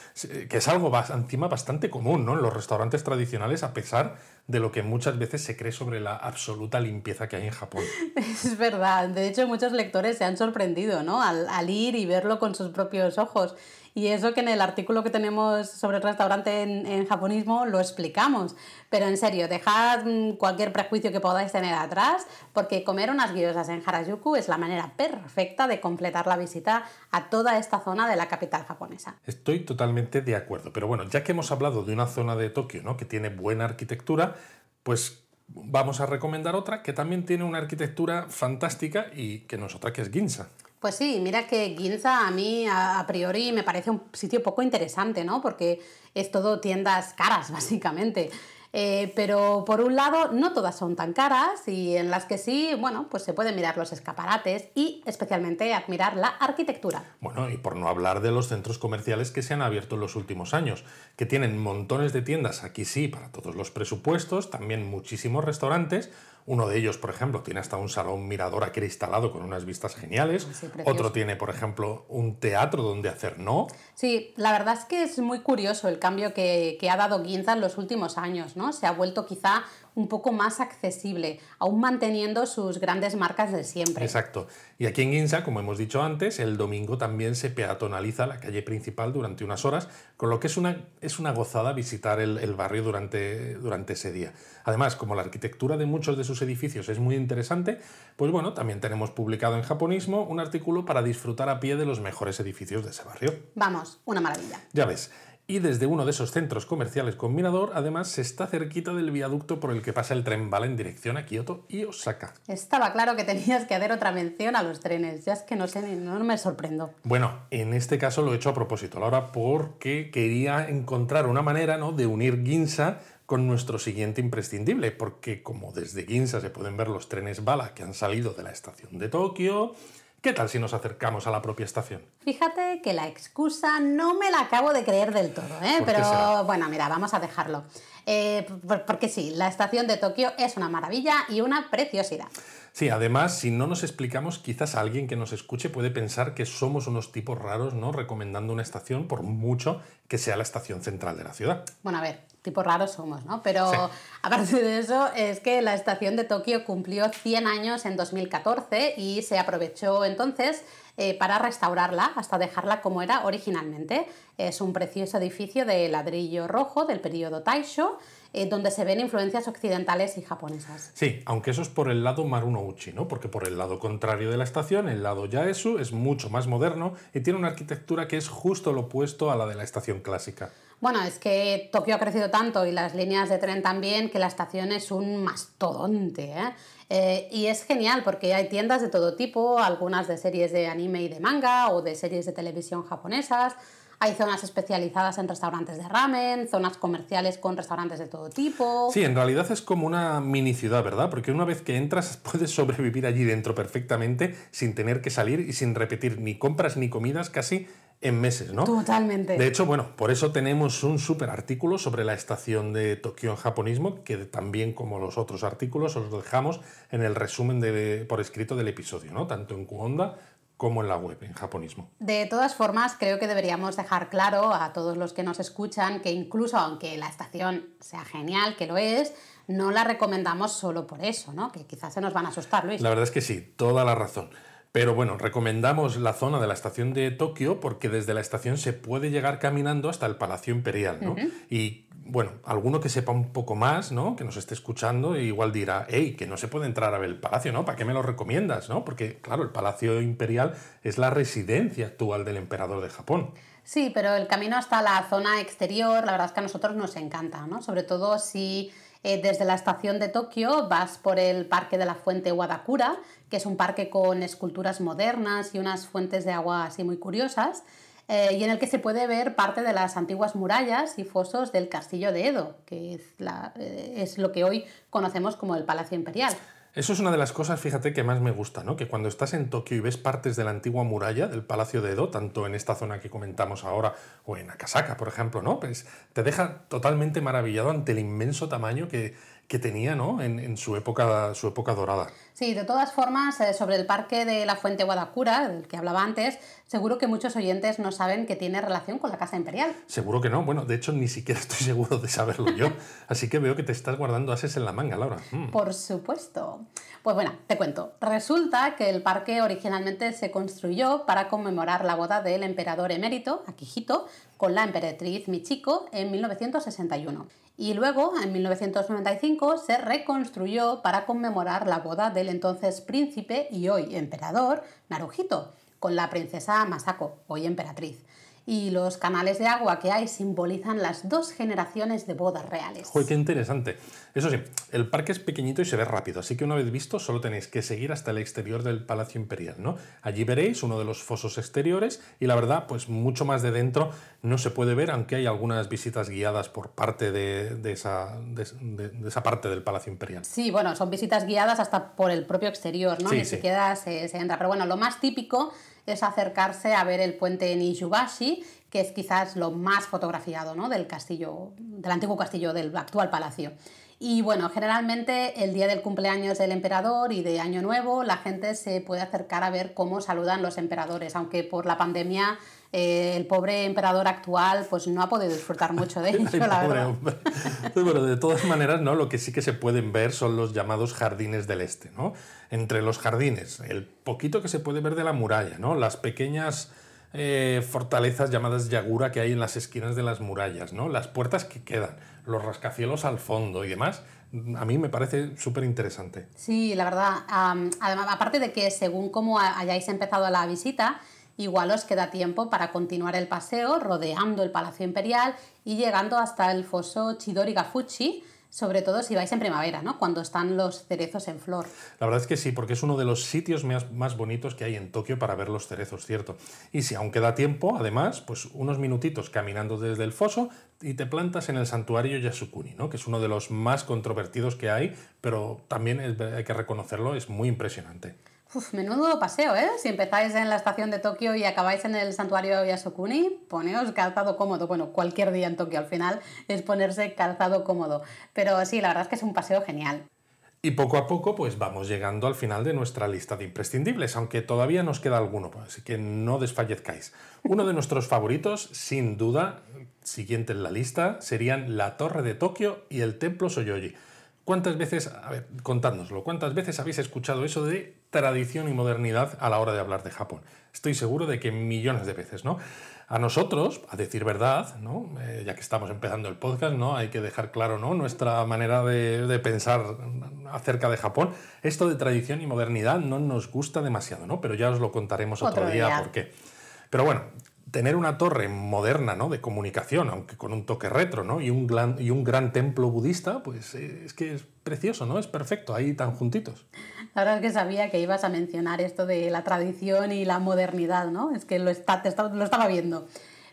que es algo encima bastante común ¿no? en los restaurantes tradicionales, a pesar de lo que muchas veces se cree sobre la absoluta limpieza que hay en Japón. Es verdad, de hecho muchos lectores se han sorprendido ¿no? al, al ir y verlo con sus propios ojos. Y eso que en el artículo que tenemos sobre el restaurante en, japonismo lo explicamos. Pero en serio, dejad mm, cualquier prejuicio que podáis tener atrás, porque comer unas gyozas en Harajuku es la manera perfecta de completar la visita a toda esta zona de la capital japonesa. Estoy totalmente de acuerdo. Pero bueno, ya que hemos hablado de una zona de Tokio ¿no? que tiene buena arquitectura, pues vamos a recomendar otra que también tiene una arquitectura fantástica y que no es otra que es Ginza. Pues sí, mira que Ginza a mí a, priori me parece un sitio poco interesante, ¿no? Porque es todo tiendas caras, básicamente. Eh, pero por un lado, no todas son tan caras y en las que sí, bueno, pues se pueden mirar los escaparates y especialmente admirar la arquitectura. Bueno, y por no hablar de los centros comerciales que se han abierto en los últimos años, que tienen montones de tiendas, aquí sí, para todos los presupuestos, también muchísimos restaurantes, uno de ellos, por ejemplo, tiene hasta un salón mirador acristalado con unas vistas geniales. Otro tiene, por ejemplo, un teatro donde hacer no. Sí, la verdad es que es muy curioso el cambio que, que ha dado Ginza en los últimos años, ¿no? Se ha vuelto quizá un poco más accesible, aún manteniendo sus grandes marcas de siempre. Exacto. Y aquí en Ginza, como hemos dicho antes, el domingo también se peatonaliza la calle principal durante unas horas, con lo que es una, es una gozada visitar el, el barrio durante, durante ese día. Además, como la arquitectura de muchos de sus edificios es muy interesante, pues bueno, también tenemos publicado en Japonismo un artículo para disfrutar a pie de los mejores edificios de ese barrio. Vamos, una maravilla. Ya ves. Y desde uno de esos centros comerciales con mirador, además, se está cerquita del viaducto por el que pasa el tren bala en dirección a Kioto y Osaka. Estaba claro que tenías que hacer otra mención a los trenes, ya es que no sé, no me sorprendo. Bueno, en este caso lo he hecho a propósito, ahora porque quería encontrar una manera ¿no? de unir Ginza con nuestro siguiente imprescindible, porque como desde Ginza se pueden ver los trenes bala que han salido de la estación de Tokio, ¿Qué tal si nos acercamos a la propia estación? Fíjate que la excusa no me la acabo de creer del todo, ¿eh? pero bueno, mira, vamos a dejarlo. Eh, porque sí, la estación de Tokio es una maravilla y una preciosidad. Sí, además, si no nos explicamos, quizás alguien que nos escuche puede pensar que somos unos tipos raros, ¿no? Recomendando una estación por mucho que sea la estación central de la ciudad. Bueno, a ver, tipos raros somos, ¿no? Pero aparte de eso, es que la estación de Tokio cumplió 100 años en 2014 y se aprovechó entonces eh, para restaurarla hasta dejarla como era originalmente. Es un precioso edificio de ladrillo rojo del periodo Taisho eh, donde se ven influencias occidentales y japonesas. Sí, aunque eso es por el lado Marunouchi, ¿no? Porque por el lado contrario de la estación, el lado Yaesu es mucho más moderno y tiene una arquitectura que es justo lo opuesto a la de la estación clásica. Bueno, es que Tokio ha crecido tanto y las líneas de tren también que la estación es un mastodonte. ¿eh? Eh, y es genial porque hay tiendas de todo tipo, algunas de series de anime y de manga o de series de televisión japonesas. Hay zonas especializadas en restaurantes de ramen, zonas comerciales con restaurantes de todo tipo. Sí, en realidad es como una mini ciudad, ¿verdad? Porque una vez que entras puedes sobrevivir allí dentro perfectamente sin tener que salir y sin repetir ni compras ni comidas casi en meses, ¿no? Totalmente. De hecho, bueno, por eso tenemos un súper artículo sobre la estación de Tokio en japonismo, que también como los otros artículos os lo dejamos en el resumen de, por escrito del episodio, ¿no? Tanto en Kuonda como en la web, en japonismo. De todas formas, creo que deberíamos dejar claro a todos los que nos escuchan que incluso aunque la estación sea genial, que lo es, no la recomendamos solo por eso, ¿no? Que quizás se nos van a asustar, Luis. La verdad es que sí, toda la razón. Pero bueno, recomendamos la zona de la estación de Tokio porque desde la estación se puede llegar caminando hasta el Palacio Imperial, ¿no? Y bueno, alguno que sepa un poco más, ¿no? Que nos esté escuchando, igual dirá, hey, que no se puede entrar a ver el palacio, ¿no? ¿Para qué me lo recomiendas, no? Porque, claro, el Palacio Imperial es la residencia actual del emperador de Japón. Sí, pero el camino hasta la zona exterior, la verdad es que a nosotros nos encanta, ¿no? Sobre todo si eh, desde la estación de Tokio vas por el Parque de la Fuente Wadakura, que es un parque con esculturas modernas y unas fuentes de agua así muy curiosas, eh, y en el que se puede ver parte de las antiguas murallas y fosos del castillo de Edo, que es, eh, es lo que hoy conocemos como el Palacio Imperial. Eso es una de las cosas, fíjate, que más me gusta, ¿no? Que cuando estás en Tokio y ves partes de la antigua muralla del Palacio de Edo, tanto en esta zona que comentamos ahora o en Akasaka, por ejemplo, ¿no? Pues te deja totalmente maravillado ante el inmenso tamaño que, que tenía ¿no? en, su, época, su época dorada. Sí, de todas formas, eh, sobre el parque de la Fuente Guadacura, del que hablaba antes, seguro que muchos oyentes no saben que tiene relación con la Casa Imperial. Seguro que no. Bueno, de hecho, ni siquiera estoy seguro de saberlo yo. Así que veo que te estás guardando ases en la manga, Laura. Mm. Por supuesto. Pues bueno, te cuento. Resulta que el parque originalmente se construyó para conmemorar la boda del emperador emérito, Akihito, con la emperatriz Michiko en 1961 y luego, en 1995, se reconstruyó para conmemorar la boda del entonces príncipe y hoy emperador Naruhito con la princesa Masako, hoy emperatriz y los canales de agua que hay simbolizan las dos generaciones de bodas reales. ¡Uy, qué interesante! Eso sí, el parque es pequeñito y se ve rápido, así que una vez visto solo tenéis que seguir hasta el exterior del Palacio Imperial, ¿no? Allí veréis uno de los fosos exteriores y la verdad, pues mucho más de dentro no se puede ver, aunque hay algunas visitas guiadas por parte de, esa, de, esa, parte del Palacio Imperial. Sí, bueno, son visitas guiadas hasta por el propio exterior, ¿no? Sí, Ni siquiera se, se entra. Pero bueno, lo más típico es acercarse a ver el puente Nijubashi, que es quizás lo más fotografiado ¿no? del castillo, del antiguo castillo, del actual palacio. Y bueno, generalmente el día del cumpleaños del emperador y de Año Nuevo, la gente se puede acercar a ver cómo saludan los emperadores, aunque por la pandemia eh, el pobre emperador actual pues no ha podido disfrutar mucho de ello, la verdad. bueno, de todas maneras, ¿no? Lo que sí que se pueden ver son los llamados jardines del este, ¿no? Entre los jardines, el poquito que se puede ver de la muralla, ¿no? Las pequeñas eh, fortalezas llamadas Yagura que hay en las esquinas de las murallas, ¿no? Las puertas que quedan, los rascacielos al fondo y demás. A mí me parece súper interesante. Sí, la verdad. además, aparte de que según cómo hayáis empezado la visita, igual os queda tiempo para continuar el paseo rodeando el Palacio Imperial y llegando hasta el foso Chidori Gafuchi, sobre todo si vais en primavera, ¿no? Cuando están los cerezos en flor. La verdad es que sí, porque es uno de los sitios más, más, bonitos que hay en Tokio para ver los cerezos, cierto. Y si aún queda tiempo, además, pues unos minutitos caminando desde el foso y te plantas en el santuario Yasukuni, ¿no? Que es uno de los más controvertidos que hay, pero también hay que reconocerlo, es muy impresionante. Uf, menudo paseo, ¿eh? Si empezáis en la estación de Tokio y acabáis en el santuario Yasukuni, poneos calzado cómodo. Bueno, cualquier día en Tokio al final es ponerse calzado cómodo. Pero sí, la verdad es que es un paseo genial. Y poco a poco, pues vamos llegando al final de nuestra lista de imprescindibles, aunque todavía nos queda alguno, así que no desfallezcáis. Uno de nuestros favoritos, sin duda, siguiente en la lista, serían la Torre de Tokio y el Templo Soyoji. ¿Cuántas veces, a ver, contádnoslo, cuántas veces habéis escuchado eso de tradición y modernidad a la hora de hablar de Japón. Estoy seguro de que millones de veces, ¿no? A nosotros, a decir verdad, ¿no? Eh, ya que estamos empezando el podcast, ¿no? hay que dejar claro ¿no? nuestra manera de, pensar acerca de Japón. Esto de tradición y modernidad no nos gusta demasiado, ¿no? pero ya os lo contaremos otro, día, día por qué. Pero bueno, tener una torre moderna ¿no? de comunicación, aunque con un toque retro, ¿no? y, un gran, y un gran templo budista, pues eh, es que es precioso, ¿no? Es perfecto, ahí tan juntitos. La verdad es que sabía que ibas a mencionar esto de la tradición y la modernidad, ¿no? Es que lo, está, lo estaba viendo.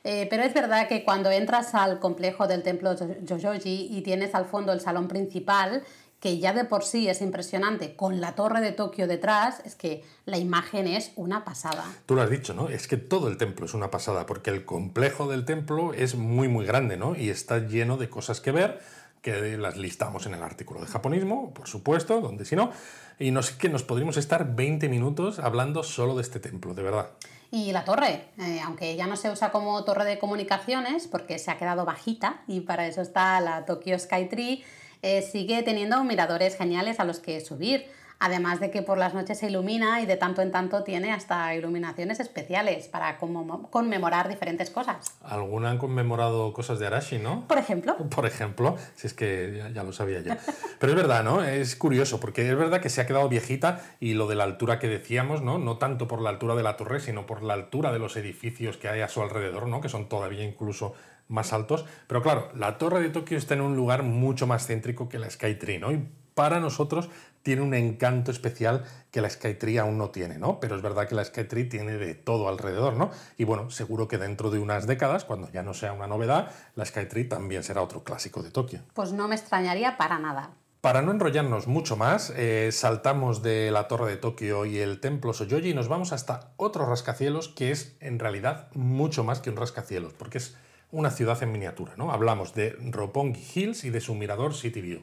Eh, pero es verdad que cuando entras al complejo del templo Jojoji y tienes al fondo el salón principal, que ya de por sí es impresionante, con la torre de Tokio detrás, es que la imagen es una pasada. Tú lo has dicho, ¿no? Es que todo el templo es una pasada, porque el complejo del templo es muy, muy grande, ¿no? Y está lleno de cosas que ver, que las listamos en el artículo de japonismo, por supuesto, donde si no. Y no sé que nos podríamos estar 20 minutos hablando solo de este templo, de verdad. Y la torre, eh, aunque ya no se usa como torre de comunicaciones, porque se ha quedado bajita, y para eso está la Tokyo Skytree eh, sigue teniendo miradores geniales a los que subir. Además de que por las noches se ilumina y de tanto en tanto tiene hasta iluminaciones especiales para conmemorar diferentes cosas. Alguna han conmemorado cosas de Arashi, ¿no? Por ejemplo. Por ejemplo, si es que ya, ya lo sabía yo. Pero es verdad, ¿no? Es curioso, porque es verdad que se ha quedado viejita y lo de la altura que decíamos, ¿no? No tanto por la altura de la torre, sino por la altura de los edificios que hay a su alrededor, ¿no? Que son todavía incluso más altos. Pero claro, la torre de Tokio está en un lugar mucho más céntrico que la Skytree, ¿no? Y para nosotros tiene un encanto especial que la Skytree aún no tiene, ¿no? Pero es verdad que la Skytree tiene de todo alrededor, ¿no? Y bueno, seguro que dentro de unas décadas, cuando ya no sea una novedad, la Skytree también será otro clásico de Tokio. Pues no me extrañaría para nada. Para no enrollarnos mucho más, eh, saltamos de la Torre de Tokio y el Templo Soyoji y nos vamos hasta otro rascacielos que es en realidad mucho más que un rascacielos, porque es una ciudad en miniatura. ¿no? Hablamos de Roppongi Hills y de su mirador City View.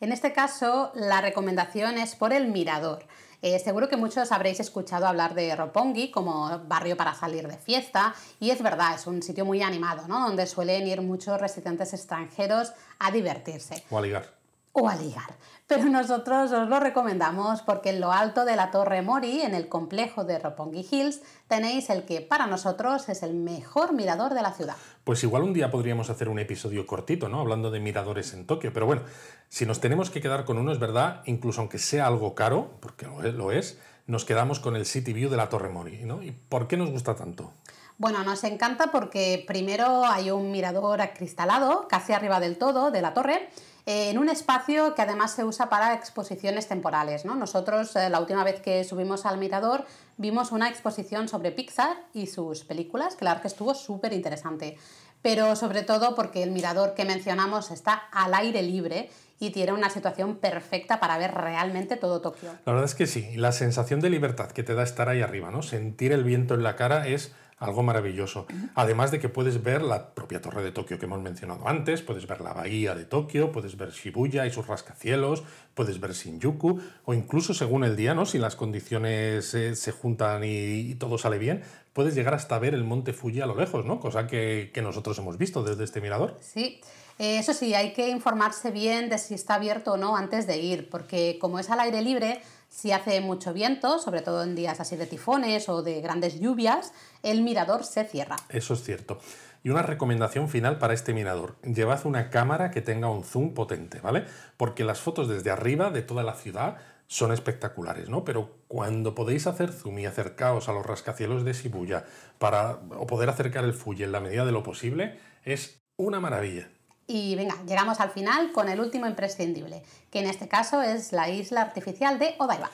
En este caso, la recomendación es por el mirador. Eh, seguro que muchos habréis escuchado hablar de Roppongi como barrio para salir de fiesta y es verdad, es un sitio muy animado, ¿no? donde suelen ir muchos residentes extranjeros a divertirse. O a ligar. O a ligar pero nosotros os lo recomendamos porque en lo alto de la Torre Mori, en el complejo de Roppongi Hills, tenéis el que para nosotros es el mejor mirador de la ciudad. Pues igual un día podríamos hacer un episodio cortito, ¿no? Hablando de miradores en Tokio, pero bueno, si nos tenemos que quedar con uno, es verdad, incluso aunque sea algo caro, porque lo es, nos quedamos con el City View de la Torre Mori, ¿no? ¿Y por qué nos gusta tanto? Bueno, nos encanta porque primero hay un mirador acristalado, casi arriba del todo, de la torre, en un espacio que además se usa para exposiciones temporales. ¿no? Nosotros eh, la última vez que subimos al Mirador vimos una exposición sobre Pixar y sus películas, que la verdad que estuvo súper interesante. Pero sobre todo porque el mirador que mencionamos está al aire libre y tiene una situación perfecta para ver realmente todo Tokio. La verdad es que sí, la sensación de libertad que te da estar ahí arriba, ¿no? Sentir el viento en la cara es algo maravilloso. Además de que puedes ver la propia torre de Tokio que hemos mencionado antes, puedes ver la bahía de Tokio, puedes ver Shibuya y sus rascacielos, puedes ver Shinjuku, o incluso según el día, ¿no? si las condiciones eh, se juntan y, todo sale bien, puedes llegar hasta ver el monte Fuji a lo lejos, ¿no? cosa que, que nosotros hemos visto desde este mirador. Sí. Eh, eso sí, hay que informarse bien de si está abierto o no antes de ir, porque como es al aire libre, si hace mucho viento, sobre todo en días así de tifones o de grandes lluvias, el mirador se cierra. Eso es cierto. Y una recomendación final para este mirador. Llevad una cámara que tenga un zoom potente, ¿vale? Porque las fotos desde arriba de toda la ciudad son espectaculares, ¿no? Pero cuando podéis hacer zoom y acercaos a los rascacielos de Shibuya para o poder acercar el Fuji en la medida de lo posible, es una maravilla. Y venga, llegamos al final con el último imprescindible, que en este caso es la isla artificial de Odaiba.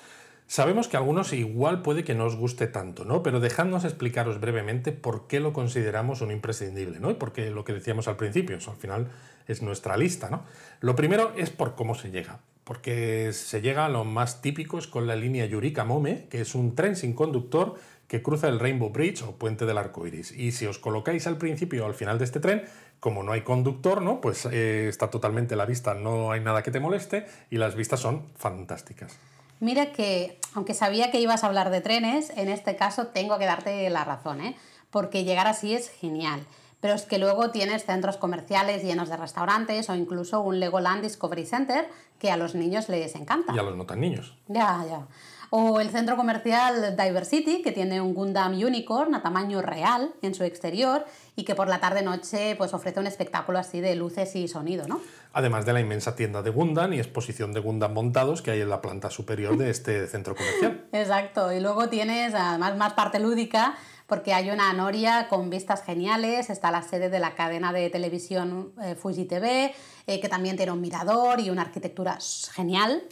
Sabemos que a algunos igual puede que no os guste tanto, ¿no? Pero dejadnos explicaros brevemente por qué lo consideramos un imprescindible, ¿no? Y porque lo que decíamos al principio, eso al final es nuestra lista, ¿no? Lo primero es por cómo se llega, porque se llega a lo más típico es con la línea Yurika Mome, que es un tren sin conductor que cruza el Rainbow Bridge o puente del arco iris. Y si os colocáis al principio o al final de este tren, como no hay conductor, ¿no? Pues eh, está totalmente la vista, no hay nada que te moleste y las vistas son fantásticas. Mira que, aunque sabía que ibas a hablar de trenes, en este caso tengo que darte la razón, ¿eh? porque llegar así es genial. Pero es que luego tienes centros comerciales llenos de restaurantes o incluso un Legoland Discovery Center que a los niños les encanta. Y a los no tan niños. Ya, ya. O el centro comercial Diversity, que tiene un Gundam Unicorn a tamaño real en su exterior y que por la tarde-noche pues, ofrece un espectáculo así de luces y sonido, ¿no? Además de la inmensa tienda de Gundam y exposición de Gundam montados que hay en la planta superior de este centro comercial. Exacto, y luego tienes además más parte lúdica porque hay una noria con vistas geniales, está la sede de la cadena de televisión eh, Fuji TV, eh, que también tiene un mirador y una arquitectura genial.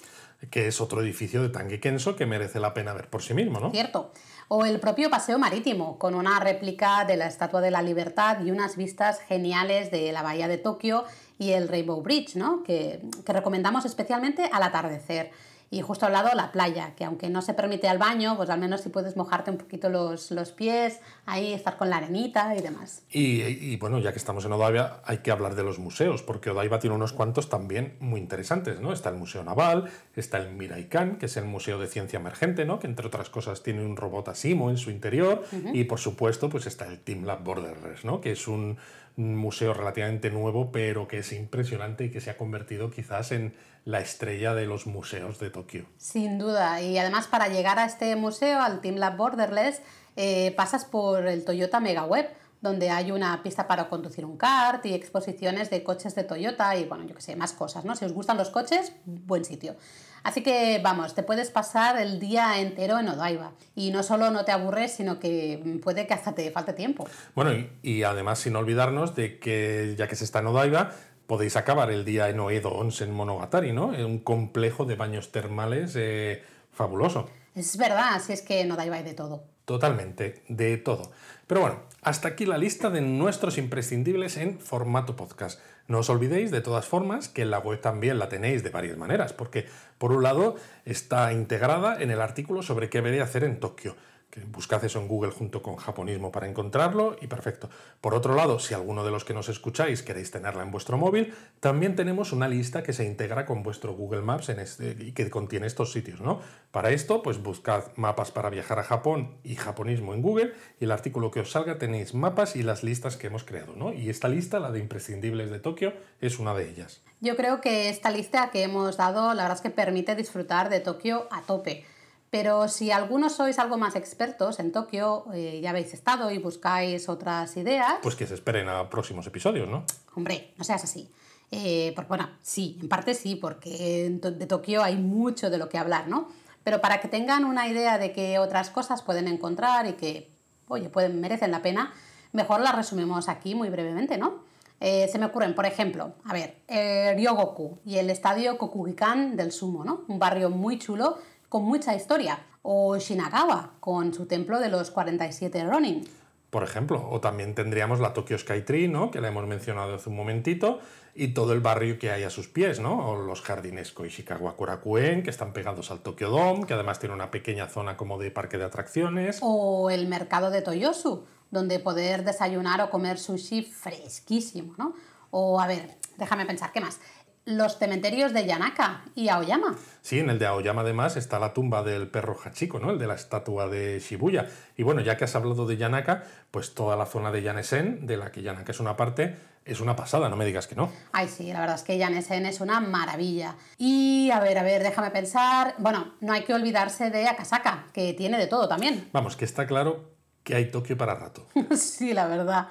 Que es otro edificio de Tange Kenso que merece la pena ver por sí mismo, ¿no? Cierto. O el propio Paseo Marítimo, con una réplica de la Estatua de la Libertad y unas vistas geniales de la Bahía de Tokio y el Rainbow Bridge, ¿no? que, que recomendamos especialmente al atardecer. Y justo al lado la playa, que aunque no se permite al baño, pues al menos si puedes mojarte un poquito los, los pies, ahí estar con la arenita y demás. Y, y, bueno, ya que estamos en Odaiba, hay que hablar de los museos, porque Odaiba tiene unos cuantos también muy interesantes, ¿no? Está el Museo Naval, está el Miraikan, que es el Museo de Ciencia Emergente, ¿no? Que entre otras cosas tiene un robot Asimo en su interior, uh -huh. y por supuesto, pues está el Team Lab Borderless, ¿no? Que es un museo relativamente nuevo, pero que es impresionante y que se ha convertido quizás en la estrella de los museos de Tokio. Sin duda, y además para llegar a este museo, al Team Lab Borderless, eh, pasas por el Toyota MegaWeb, donde hay una pista para conducir un kart y exposiciones de coches de Toyota y bueno, yo que sé, más cosas, ¿no? Si os gustan los coches, buen sitio. Así que vamos, te puedes pasar el día entero en Odaiba. Y no solo no te aburres, sino que puede que hasta te falte tiempo. Bueno, y, y además sin olvidarnos de que ya que se está en Odaiba, podéis acabar el día en Oedo Onsen Monogatari, ¿no? Un complejo de baños termales eh, fabuloso. Es verdad, así es que en Odaiba hay de todo. Totalmente, de todo. Pero bueno, hasta aquí la lista de nuestros imprescindibles en formato podcast. No os olvidéis, de todas formas, que en la web también la tenéis de varias maneras, porque por un lado está integrada en el artículo sobre qué debería hacer en Tokio que buscad eso en Google junto con japonismo para encontrarlo y perfecto. Por otro lado, si alguno de los que nos escucháis queréis tenerla en vuestro móvil, también tenemos una lista que se integra con vuestro Google Maps en este, y que contiene estos sitios. ¿no? Para esto, pues buscad mapas para viajar a Japón y japonismo en Google y el artículo que os salga tenéis mapas y las listas que hemos creado. ¿no? Y esta lista, la de imprescindibles de Tokio, es una de ellas. Yo creo que esta lista que hemos dado, la verdad es que permite disfrutar de Tokio a tope. Pero si algunos sois algo más expertos en Tokio, eh, ya habéis estado y buscáis otras ideas. Pues que se esperen a próximos episodios, ¿no? Hombre, no seas así. Eh, porque, bueno, sí, en parte sí, porque de Tokio hay mucho de lo que hablar, ¿no? Pero para que tengan una idea de qué otras cosas pueden encontrar y que, oye, pueden, merecen la pena, mejor las resumimos aquí muy brevemente, ¿no? Eh, se me ocurren, por ejemplo, a ver, eh, Ryogoku y el estadio Kokugikan del Sumo, ¿no? Un barrio muy chulo con mucha historia. O Shinagawa, con su templo de los 47 Ronin. Por ejemplo, o también tendríamos la Tokyo Skytree, ¿no? que la hemos mencionado hace un momentito, y todo el barrio que hay a sus pies, ¿no? o los jardines Koishikawa Korakuen, que están pegados al Tokyo Dome, que además tiene una pequeña zona como de parque de atracciones. O el mercado de Toyosu, donde poder desayunar o comer sushi fresquísimo, ¿no? O, a ver, déjame pensar, ¿qué más? Los cementerios de Yanaka y Aoyama. Sí, en el de Aoyama además está la tumba del perro Hachiko, ¿no? El de la estatua de Shibuya. Y bueno, ya que has hablado de Yanaka, pues toda la zona de Yanesen, de la que Yanaka es una parte, es una pasada, no me digas que no. Ay, sí, la verdad es que Yanesen es una maravilla. Y a ver, a ver, déjame pensar. Bueno, no hay que olvidarse de Akasaka, que tiene de todo también. Vamos, que está claro que hay Tokio para rato. sí, la verdad.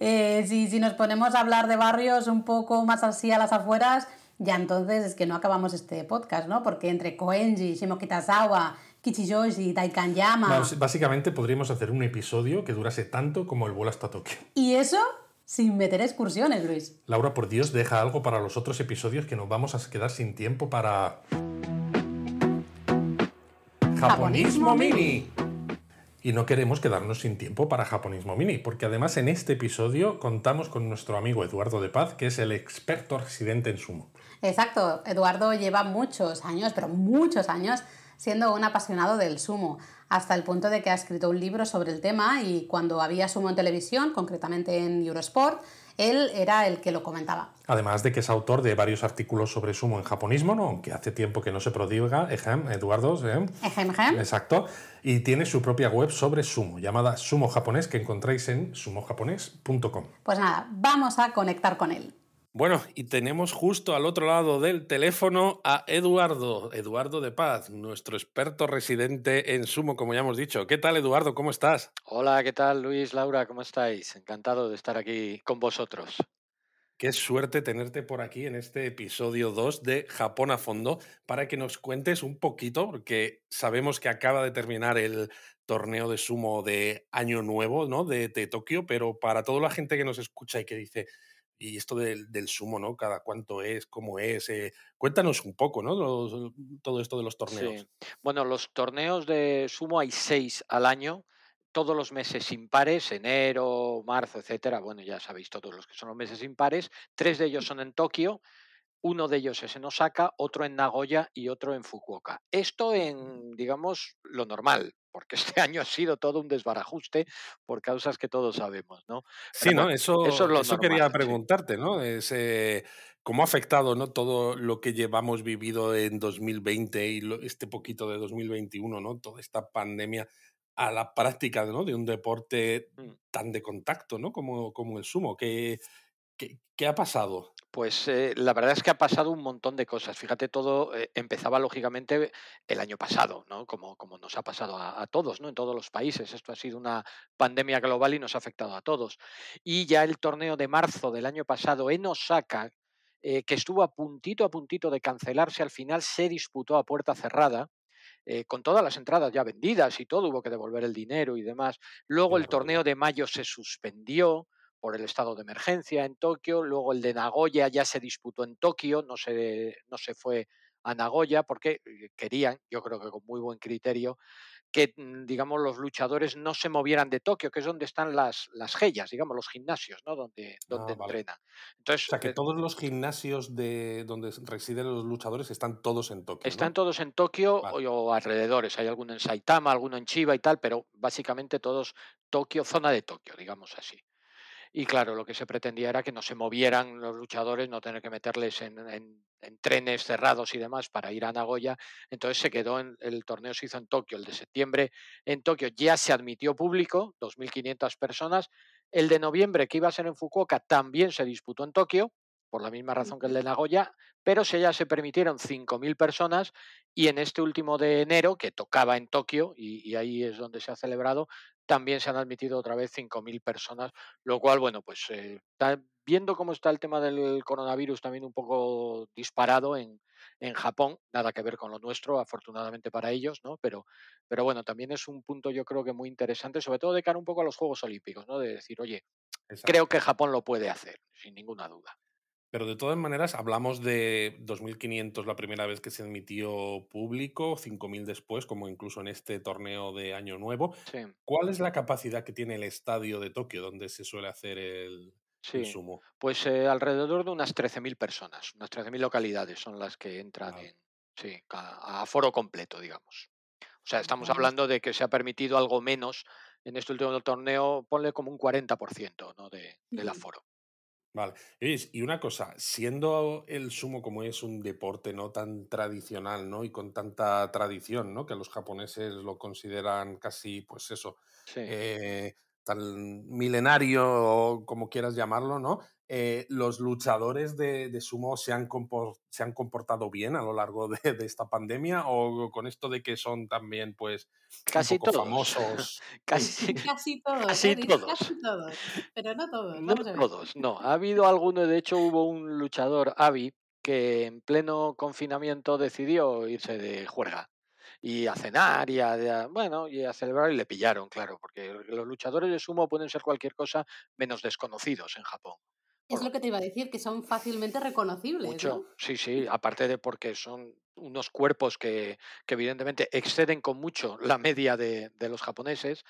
Eh, si, si nos ponemos a hablar de barrios un poco más así a las afueras, ya entonces es que no acabamos este podcast, ¿no? Porque entre Koenji, Shimokitazawa, Kichijoji, Daikanyama... Básicamente podríamos hacer un episodio que durase tanto como el vuelo hasta Tokio. Y eso sin meter excursiones, Luis. Laura, por Dios, deja algo para los otros episodios que nos vamos a quedar sin tiempo para... Japonismo Mini. Y no queremos quedarnos sin tiempo para Japonismo Mini, porque además en este episodio contamos con nuestro amigo Eduardo de Paz, que es el experto residente en sumo. Exacto, Eduardo lleva muchos años, pero muchos años, siendo un apasionado del sumo, hasta el punto de que ha escrito un libro sobre el tema y cuando había sumo en televisión, concretamente en Eurosport, él era el que lo comentaba. Además de que es autor de varios artículos sobre sumo en japonismo, ¿no? aunque hace tiempo que no se prodiga, ejem, Eduardo. Ejem. Ejem, ejem. Exacto. Y tiene su propia web sobre sumo, llamada Sumo Japonés, que encontráis en sumojaponés.com. Pues nada, vamos a conectar con él. Bueno, y tenemos justo al otro lado del teléfono a Eduardo, Eduardo de Paz, nuestro experto residente en sumo, como ya hemos dicho. ¿Qué tal, Eduardo? ¿Cómo estás? Hola, ¿qué tal, Luis, Laura? ¿Cómo estáis? Encantado de estar aquí con vosotros. Qué suerte tenerte por aquí en este episodio 2 de Japón a fondo para que nos cuentes un poquito, porque sabemos que acaba de terminar el torneo de sumo de Año Nuevo, ¿no? De, de Tokio, pero para toda la gente que nos escucha y que dice, y esto del, del, sumo, ¿no? Cada cuánto es, cómo es. Eh, cuéntanos un poco, ¿no? Los, todo esto de los torneos. Sí. Bueno, los torneos de sumo hay seis al año, todos los meses impares, enero, marzo, etcétera. Bueno, ya sabéis todos los que son los meses impares. Tres de ellos son en Tokio, uno de ellos es en Osaka, otro en Nagoya y otro en Fukuoka. Esto en, digamos, lo normal, porque este año ha sido todo un desbarajuste por causas que todos sabemos, ¿no? Sí, ¿no? Eso, eso, es lo eso normal, quería preguntarte, sí. ¿no? Es, eh, ¿Cómo ha afectado ¿no? todo lo que llevamos vivido en 2020 y lo, este poquito de 2021, ¿no? Toda esta pandemia a la práctica ¿no? de un deporte Mm. tan de contacto, ¿no? Como, como el sumo. ¿Qué, qué, qué ha pasado? Pues eh, la verdad es que ha pasado un montón de cosas. Fíjate, todo eh, empezaba lógicamente el año pasado, ¿no? Como, como nos ha pasado a, a, todos, ¿no? En todos los países. Esto ha sido una pandemia global y nos ha afectado a todos. Y ya el torneo de marzo del año pasado en Osaka, eh, que estuvo a puntito a puntito de cancelarse, al final se disputó a puerta cerrada. Eh, con todas las entradas ya vendidas y todo, hubo que devolver el dinero y demás. Luego el torneo de mayo se suspendió, por el estado de emergencia en Tokio, luego el de Nagoya ya se disputó en Tokio, no se, no se fue a Nagoya porque eh, querían, yo creo que con muy buen criterio, que mm, digamos los luchadores no se movieran de Tokio, que es donde están las, las gellas, digamos, los gimnasios, ¿no? Donde, donde Ah, vale. entrenan. Entonces, O sea, que eh, todos los gimnasios de donde residen los luchadores están todos en Tokio, están ¿no? todos en Tokio Vale. o, o alrededores. Hay alguno en Saitama, alguno en Chiba y tal, pero básicamente todos Tokio, zona de Tokio, digamos así. Y claro, lo que se pretendía era que no se movieran los luchadores, no tener que meterles en, en- en trenes cerrados y demás para ir a Nagoya. Entonces se quedó en el torneo se hizo en Tokio, el de septiembre en Tokio ya se admitió público, 2.500 personas. El de noviembre que iba a ser en Fukuoka también se disputó en Tokio, por la misma razón que el de Nagoya, pero se ya se permitieron 5.000 personas y en este último de enero, que tocaba en Tokio, y, y ahí es donde se ha celebrado, también se han admitido otra vez 5.000 personas lo cual, bueno, pues eh, viendo cómo está el tema del coronavirus también un poco disparado en, en Japón, nada que ver con lo nuestro, afortunadamente para ellos, ¿no? Pero, pero bueno, también es un punto yo creo que muy interesante, sobre todo de cara un poco a los Juegos Olímpicos, ¿no? De decir, oye, creo que. Japón lo puede hacer, sin ninguna duda. Pero de todas maneras, hablamos de 2.500 la primera vez que se admitió público, 5.000 después, como incluso en este torneo de Año Nuevo. Sí, ¿Cuál es la capacidad que tiene el estadio de Tokio donde se suele hacer el, el sí. sumo? Pues eh, alrededor de unas 13.000 personas, unas 13.000 localidades son las que entran en, sí, a, a foro completo, digamos. O sea, estamos hablando de que se ha permitido algo menos en este último torneo, ponle como un 40% ¿no? de, del aforo. Vale. Y una cosa, siendo el sumo como es un deporte no tan tradicional, ¿no? Y con tanta tradición, ¿no? Que los japoneses lo consideran casi, pues eso, Sí. eh, tan milenario, o como quieras llamarlo, ¿no? Eh, los luchadores de, de sumo se han, se han comportado bien a lo largo de, de esta pandemia o con esto de que son también, pues, un Casi poco todos. famosos. Casi, Casi todos, casi ¿eh? Todos. casi todos, pero no todos. No Vamos a ver. todos, no. Ha habido alguno, de hecho hubo un luchador, Avi, que en pleno confinamiento decidió irse de juerga y a cenar y a, bueno, y a celebrar y le pillaron, claro, porque los luchadores de sumo pueden ser cualquier cosa menos desconocidos en Japón. Es lo que te iba a decir, que son fácilmente reconocibles, Mucho, ¿no? sí, sí, aparte de porque son unos cuerpos que, que evidentemente exceden con mucho la media de, de los japoneses,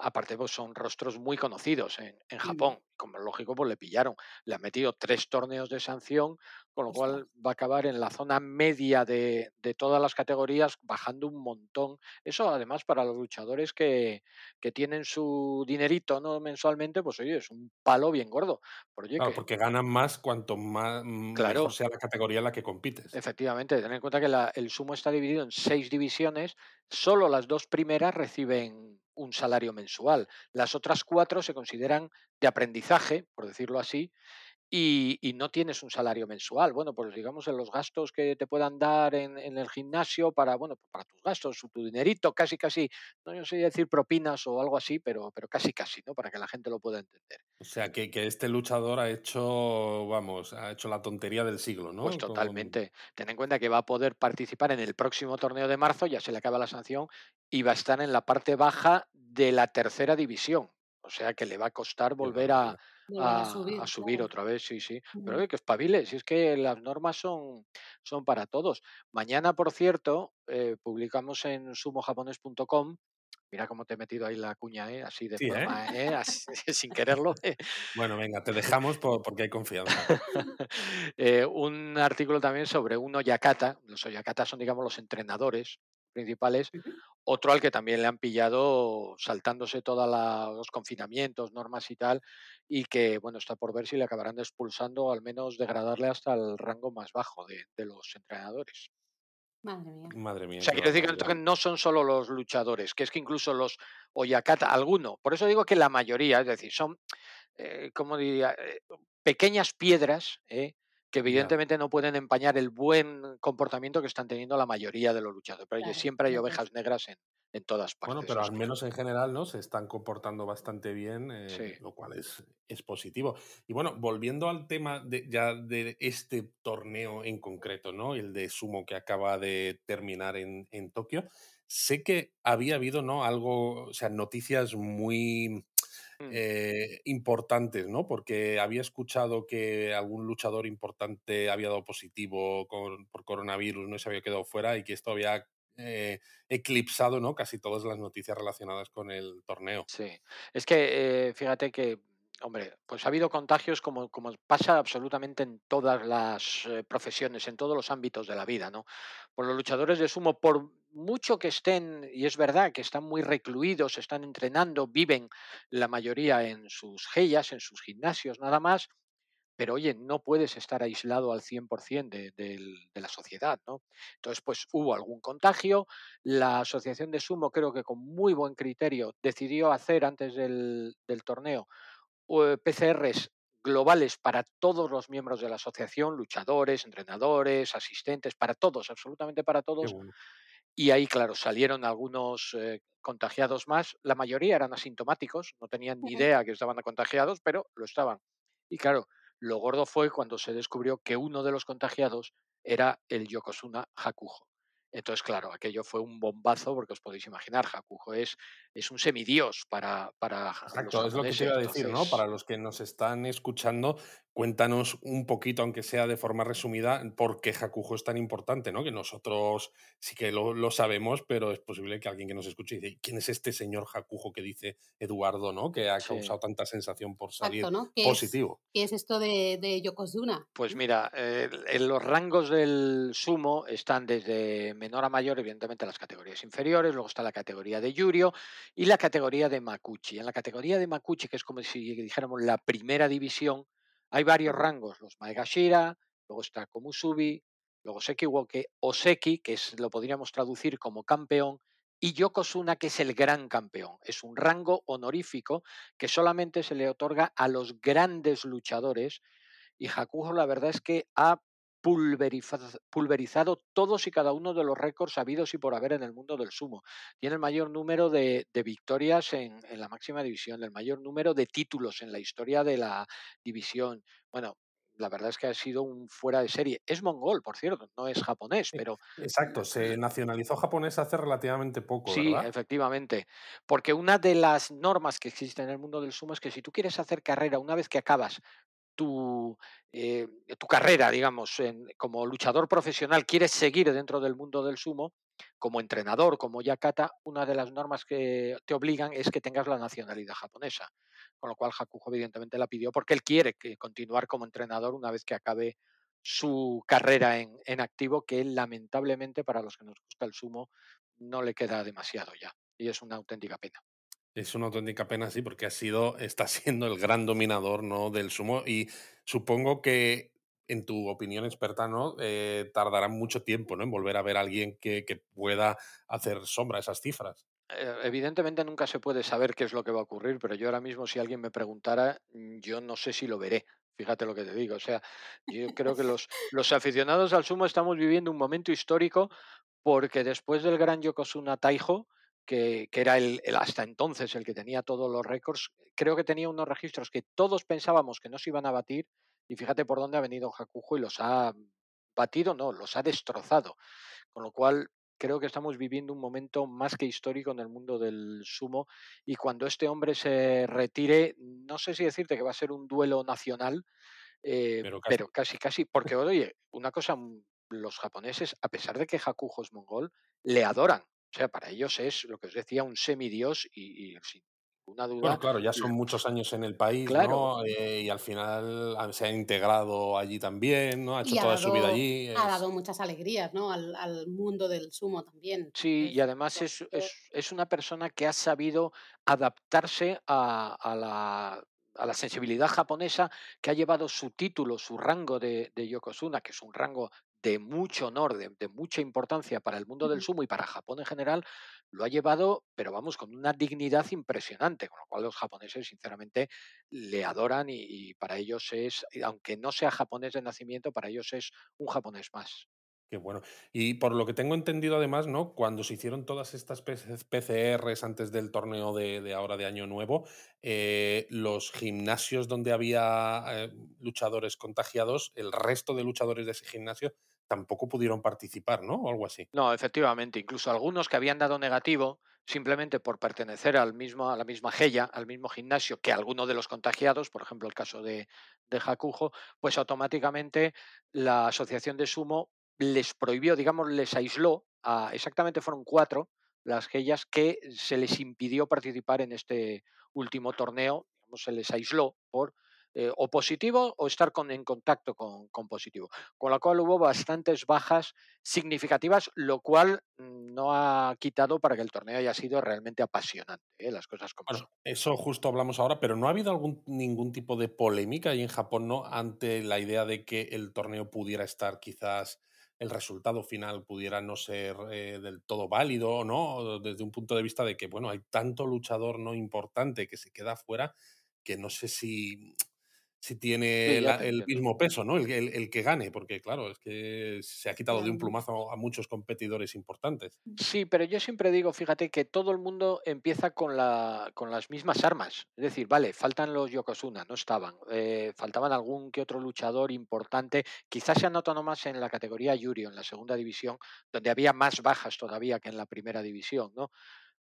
aparte pues son rostros muy conocidos en, en Mm, Japón, como es lógico pues le pillaron, le han metido tres torneos de sanción, con lo cual va a acabar en la zona media de, de todas las categorías, bajando un montón. Eso además para los luchadores que, que tienen su dinerito ¿no? mensualmente, pues oye, es un palo bien gordo. Oye, Claro, que porque ganan más cuanto más, mejor claro, sea la categoría en la que compites. Efectivamente, ten en cuenta que la- el sumo está dividido en seis divisiones, solo las dos primeras reciben un salario mensual, las otras cuatro se consideran de aprendizaje, por decirlo así, y, no tienes un salario mensual. Bueno, pues digamos en los gastos que te puedan dar en, el gimnasio para, bueno, para tus gastos, tu dinerito, casi, casi, no sé decir propinas o algo así, pero, pero casi, casi, ¿no? Para que la gente lo pueda entender. O sea, que, este luchador ha hecho, vamos, ha hecho la tontería del siglo, ¿no? Pues totalmente. Ten en cuenta que va a poder participar en el próximo torneo de marzo, ya se le acaba la sanción, y va a estar en la parte baja de la tercera división. O sea que le va a costar volver a, a, subir, otra vez, sí, sí. Pero que espabile, si es que las normas son, son para todos. Mañana, por cierto, eh, publicamos en sumojapones.com Mira cómo te he metido ahí la cuña, ¿eh? así de forma, ¿eh? sin quererlo. Bueno, venga, te dejamos porque hay confianza. un artículo también sobre un Oyakata. Los Oyakata son, digamos, los entrenadores principales otro al que también le han pillado saltándose todos los confinamientos, normas y tal, y que, bueno, está por ver si le acabarán expulsando o al menos degradarle hasta el rango más bajo de, los entrenadores. Madre mía. Madre mía. O sea, quiero decir que no son solo los luchadores, que es que incluso los Oyakata, alguno, por eso digo que la mayoría, es decir, son, eh, como diría, eh, pequeñas piedras, ¿eh? Que evidentemente no pueden empañar el buen comportamiento que están teniendo la mayoría de los luchadores. Pero siempre hay ovejas negras en, en, todas partes. Bueno, pero al menos en general no se están comportando bastante bien, eh, lo cual es, es, positivo. Y bueno, volviendo al tema de, ya de este torneo en concreto, ¿no? El de sumo que acaba de terminar en, en Tokio. Sé que había habido, ¿no? Algo, o sea, noticias muy. Eh, importantes, ¿no? Porque había escuchado que algún luchador importante había dado positivo por coronavirus, no se había quedado fuera y que esto había eh, eclipsado, ¿no? Casi todas las noticias relacionadas con el torneo. Sí, es que eh, fíjate que Hombre, pues ha habido contagios como, como pasa absolutamente en todas las profesiones, en todos los ámbitos de la vida, ¿no? Por los luchadores de sumo, por mucho que estén, y es verdad que están muy recluidos, están entrenando, viven la mayoría en sus gellas, en sus gimnasios, nada más, pero oye, no puedes estar aislado al 100% de, de, la sociedad, ¿no? Entonces, pues hubo algún contagio, la Asociación de Sumo creo que con muy buen criterio decidió hacer antes del, torneo eh, PCRs globales para todos los miembros de la asociación, luchadores, entrenadores, asistentes, para todos, absolutamente para todos. Y ahí, claro, salieron algunos eh, contagiados más. La mayoría eran asintomáticos, no tenían ni idea que estaban contagiados, pero lo estaban. Y claro, lo gordo fue cuando se descubrió que uno de los contagiados era el Yokozuna Hakujo. Entonces, claro, aquello fue un bombazo, porque os podéis imaginar, Hakujo es, es un semidios para, para Exacto, es lo que te iba a decir, ¿no? Para los que nos están escuchando, cuéntanos un poquito, aunque sea de forma resumida, por qué Hakujo es tan importante, ¿no? Que nosotros sí que lo, sabemos, pero es posible que alguien que nos escuche dice, ¿quién es este señor Hakujo que dice Eduardo, ¿no? Que ha causado tanta sensación por salir positivo. ¿Qué es esto de, de Yokozuna? Pues mira, en los rangos del sumo están desde menor a mayor, evidentemente las categorías inferiores, luego está la categoría de Yurio y la categoría de Makuchi. En la categoría de Makuchi, que es como si dijéramos la primera división, hay varios rangos, los Maegashira, luego está Komusubi, luego Sekiwoke, Oseki, que es, lo podríamos traducir como campeón, y Yokozuna, que es el gran campeón. Es un rango honorífico que solamente se le otorga a los grandes luchadores. Y Hakuho, la verdad es que ha pulverizado, todos y cada uno de los récords habidos y por haber en el mundo del sumo. Tiene el mayor número de, victorias en, la máxima división, el mayor número de títulos en la historia de la división. Bueno, la verdad es que ha sido un fuera de serie. Es mongol, por cierto, no es japonés, pero... Exacto, se nacionalizó japonés hace relativamente poco. Sí, efectivamente. Porque una de las normas que existen en el mundo del sumo es que si tú quieres hacer carrera una vez que acabas tu, eh, tu carrera, digamos, como luchador profesional, quieres seguir dentro del mundo del sumo, como entrenador, como yakata, una de las normas que te obligan es que tengas la nacionalidad japonesa. Con lo cual Hakujo evidentemente la pidió porque él quiere que continuar como entrenador una vez que acabe su carrera en, en activo, que lamentablemente para los que nos gusta el sumo no le queda demasiado ya. Y es una auténtica pena. Es una auténtica pena, sí, porque ha sido, está siendo el gran dominador ¿no? del sumo y supongo que, en tu opinión experta, ¿no? Eh, tardará mucho tiempo ¿no? en volver a ver a alguien que, que, pueda hacer sombra a esas cifras. Eh, evidentemente nunca se puede saber qué es lo que va a ocurrir, pero yo ahora mismo si alguien me preguntara, mm, yo no sé si lo veré. Fíjate lo que te digo. O sea, yo creo que los, los aficionados al sumo estamos viviendo un momento histórico porque después del gran Yokozuna Taiho, que, que era el, el hasta entonces el que tenía todos los récords, creo que tenía unos registros que todos pensábamos que no se iban a batir y fíjate por dónde ha venido Hakujo y los ha batido, no, los ha destrozado. Con lo cual, creo que estamos viviendo un momento más que histórico en el mundo del sumo y cuando este hombre se retire, no sé si decirte que va a ser un duelo nacional, eh, Pero casi. pero casi, casi, porque oye, una cosa, mm, los japoneses, a pesar de que Hakujo es mongol, le adoran. O sea, para ellos es lo que os decía, un semidios y, y sin ninguna Bueno, duda, claro, ya son muchos años en el país, claro, ¿no? Eh, y al final se ha integrado allí también, ¿no? Ha hecho Y ha toda su vida allí. ha dado muchas alegrías, ¿no? Al, al mundo del sumo también. Sí, y además es, es, es una persona que ha sabido adaptarse a, a la, a la sensibilidad japonesa, que ha llevado su título, su rango de, de Yokozuna, que es un rango de mucho honor, de, de mucha importancia para el mundo del sumo y para Japón en general, lo ha llevado, pero vamos, con una dignidad impresionante, con lo cual los japoneses, sinceramente, le adoran y, y para ellos es, aunque no sea japonés de nacimiento, para ellos es un japonés más. Qué bueno. Y por lo que tengo entendido, además, ¿no? Cuando se hicieron todas estas PC PCRs antes del torneo de, de ahora de Año Nuevo, eh, los gimnasios donde había eh, luchadores contagiados, el resto de luchadores de ese gimnasio tampoco pudieron participar, ¿no? O algo así. No, efectivamente, incluso algunos que habían dado negativo simplemente por pertenecer al mismo, a la misma GEIA, al mismo gimnasio que alguno de los contagiados, por ejemplo el caso de, de Hakujo, pues automáticamente la asociación de sumo les prohibió, digamos, les aisló, a, exactamente fueron cuatro las GEIAs que se les impidió participar en este último torneo, se les aisló por eh, o positivo o estar con, en contacto con, con positivo. Con lo cual hubo bastantes bajas significativas, lo cual mm, no ha quitado para que el torneo haya sido realmente apasionante, ¿eh? las cosas como son. Bueno, eso justo hablamos ahora, pero ¿no ha habido algún, ningún tipo de polémica ahí en Japón, ¿no? Ante la idea de que el torneo pudiera estar quizás, el resultado final pudiera no ser eh, del todo válido, ¿no? Desde un punto de vista de que, bueno, hay tanto luchador no importante que se queda fuera que no sé si, si tiene Sí, la- el mismo peso, ¿no? El, el- el que gane, porque claro, es que se ha quitado de un plumazo a muchos competidores importantes. Sí, pero yo siempre digo, fíjate, que todo el mundo empieza con, la, con las mismas armas. Es decir, vale, faltan los Yokozuna, no estaban. eh, faltaban algún que otro luchador importante. Quizás se ha notado más en la categoría Yurio, en la segunda división, donde había más bajas todavía que en la primera división, ¿no?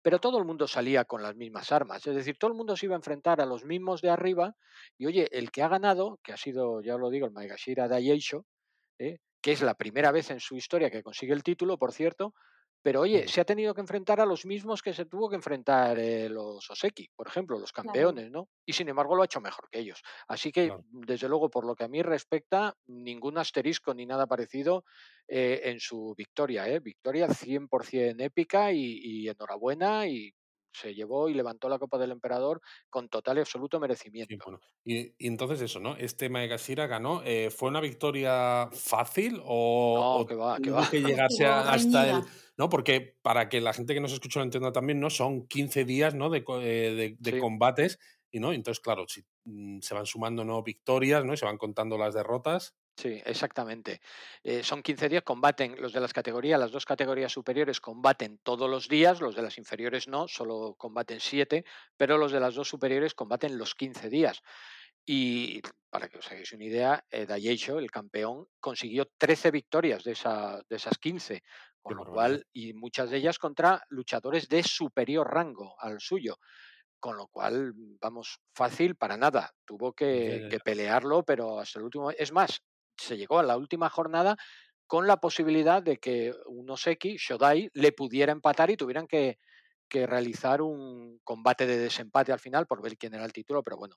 Pero todo el mundo salía con las mismas armas. Es decir, todo el mundo se iba a enfrentar a los mismos de arriba. Y oye, el que ha ganado, que ha sido, ya lo digo, el Maegashira Daieisho, ¿eh? que es la primera vez en su historia que consigue el título, por cierto, pero oye, se ha tenido que enfrentar a los mismos que se tuvo que enfrentar eh, los Oseki, por ejemplo, los Claro. campeones, ¿no? Y sin embargo lo ha hecho mejor que ellos. Así que, claro. desde luego, por lo que a mí respecta, ningún asterisco ni nada parecido eh, en su victoria, ¿eh? Victoria 100% épica y, y enhorabuena y se llevó y levantó la Copa del Emperador con total y absoluto Sí, merecimiento. bueno. Y, y entonces eso, ¿no? Este Maegashira ganó. eh, ¿fue una victoria fácil o, No, o que va, que que a- hasta el... ¿No? Porque para que la gente que nos escucha lo entienda también, ¿no? Son 15 días, ¿no? De, eh, de- de Sí. combates. Y no, entonces, claro, si mm, se van sumando ¿no? victorias, ¿no? Y se van contando las derrotas. Sí, exactamente. Eh, son 15 días, combaten los de las categorías, las dos categorías superiores combaten todos los días, los de las inferiores no, solo combaten 7, pero los de las dos superiores combaten los 15 días. Y para que os hagáis una idea, eh, el campeón, consiguió 13 victorias de, esa- de esas 15, Qué con lo cual, y muchas de ellas contra luchadores de superior rango al suyo. Con lo cual, vamos, fácil para nada. Tuvo que, pelearlo, pero hasta el último. Es más, se llegó a la última jornada con la posibilidad de que un Oseki, Shodai, le pudiera empatar y tuvieran que, que realizar un combate de desempate al final por ver quién era el título, pero bueno,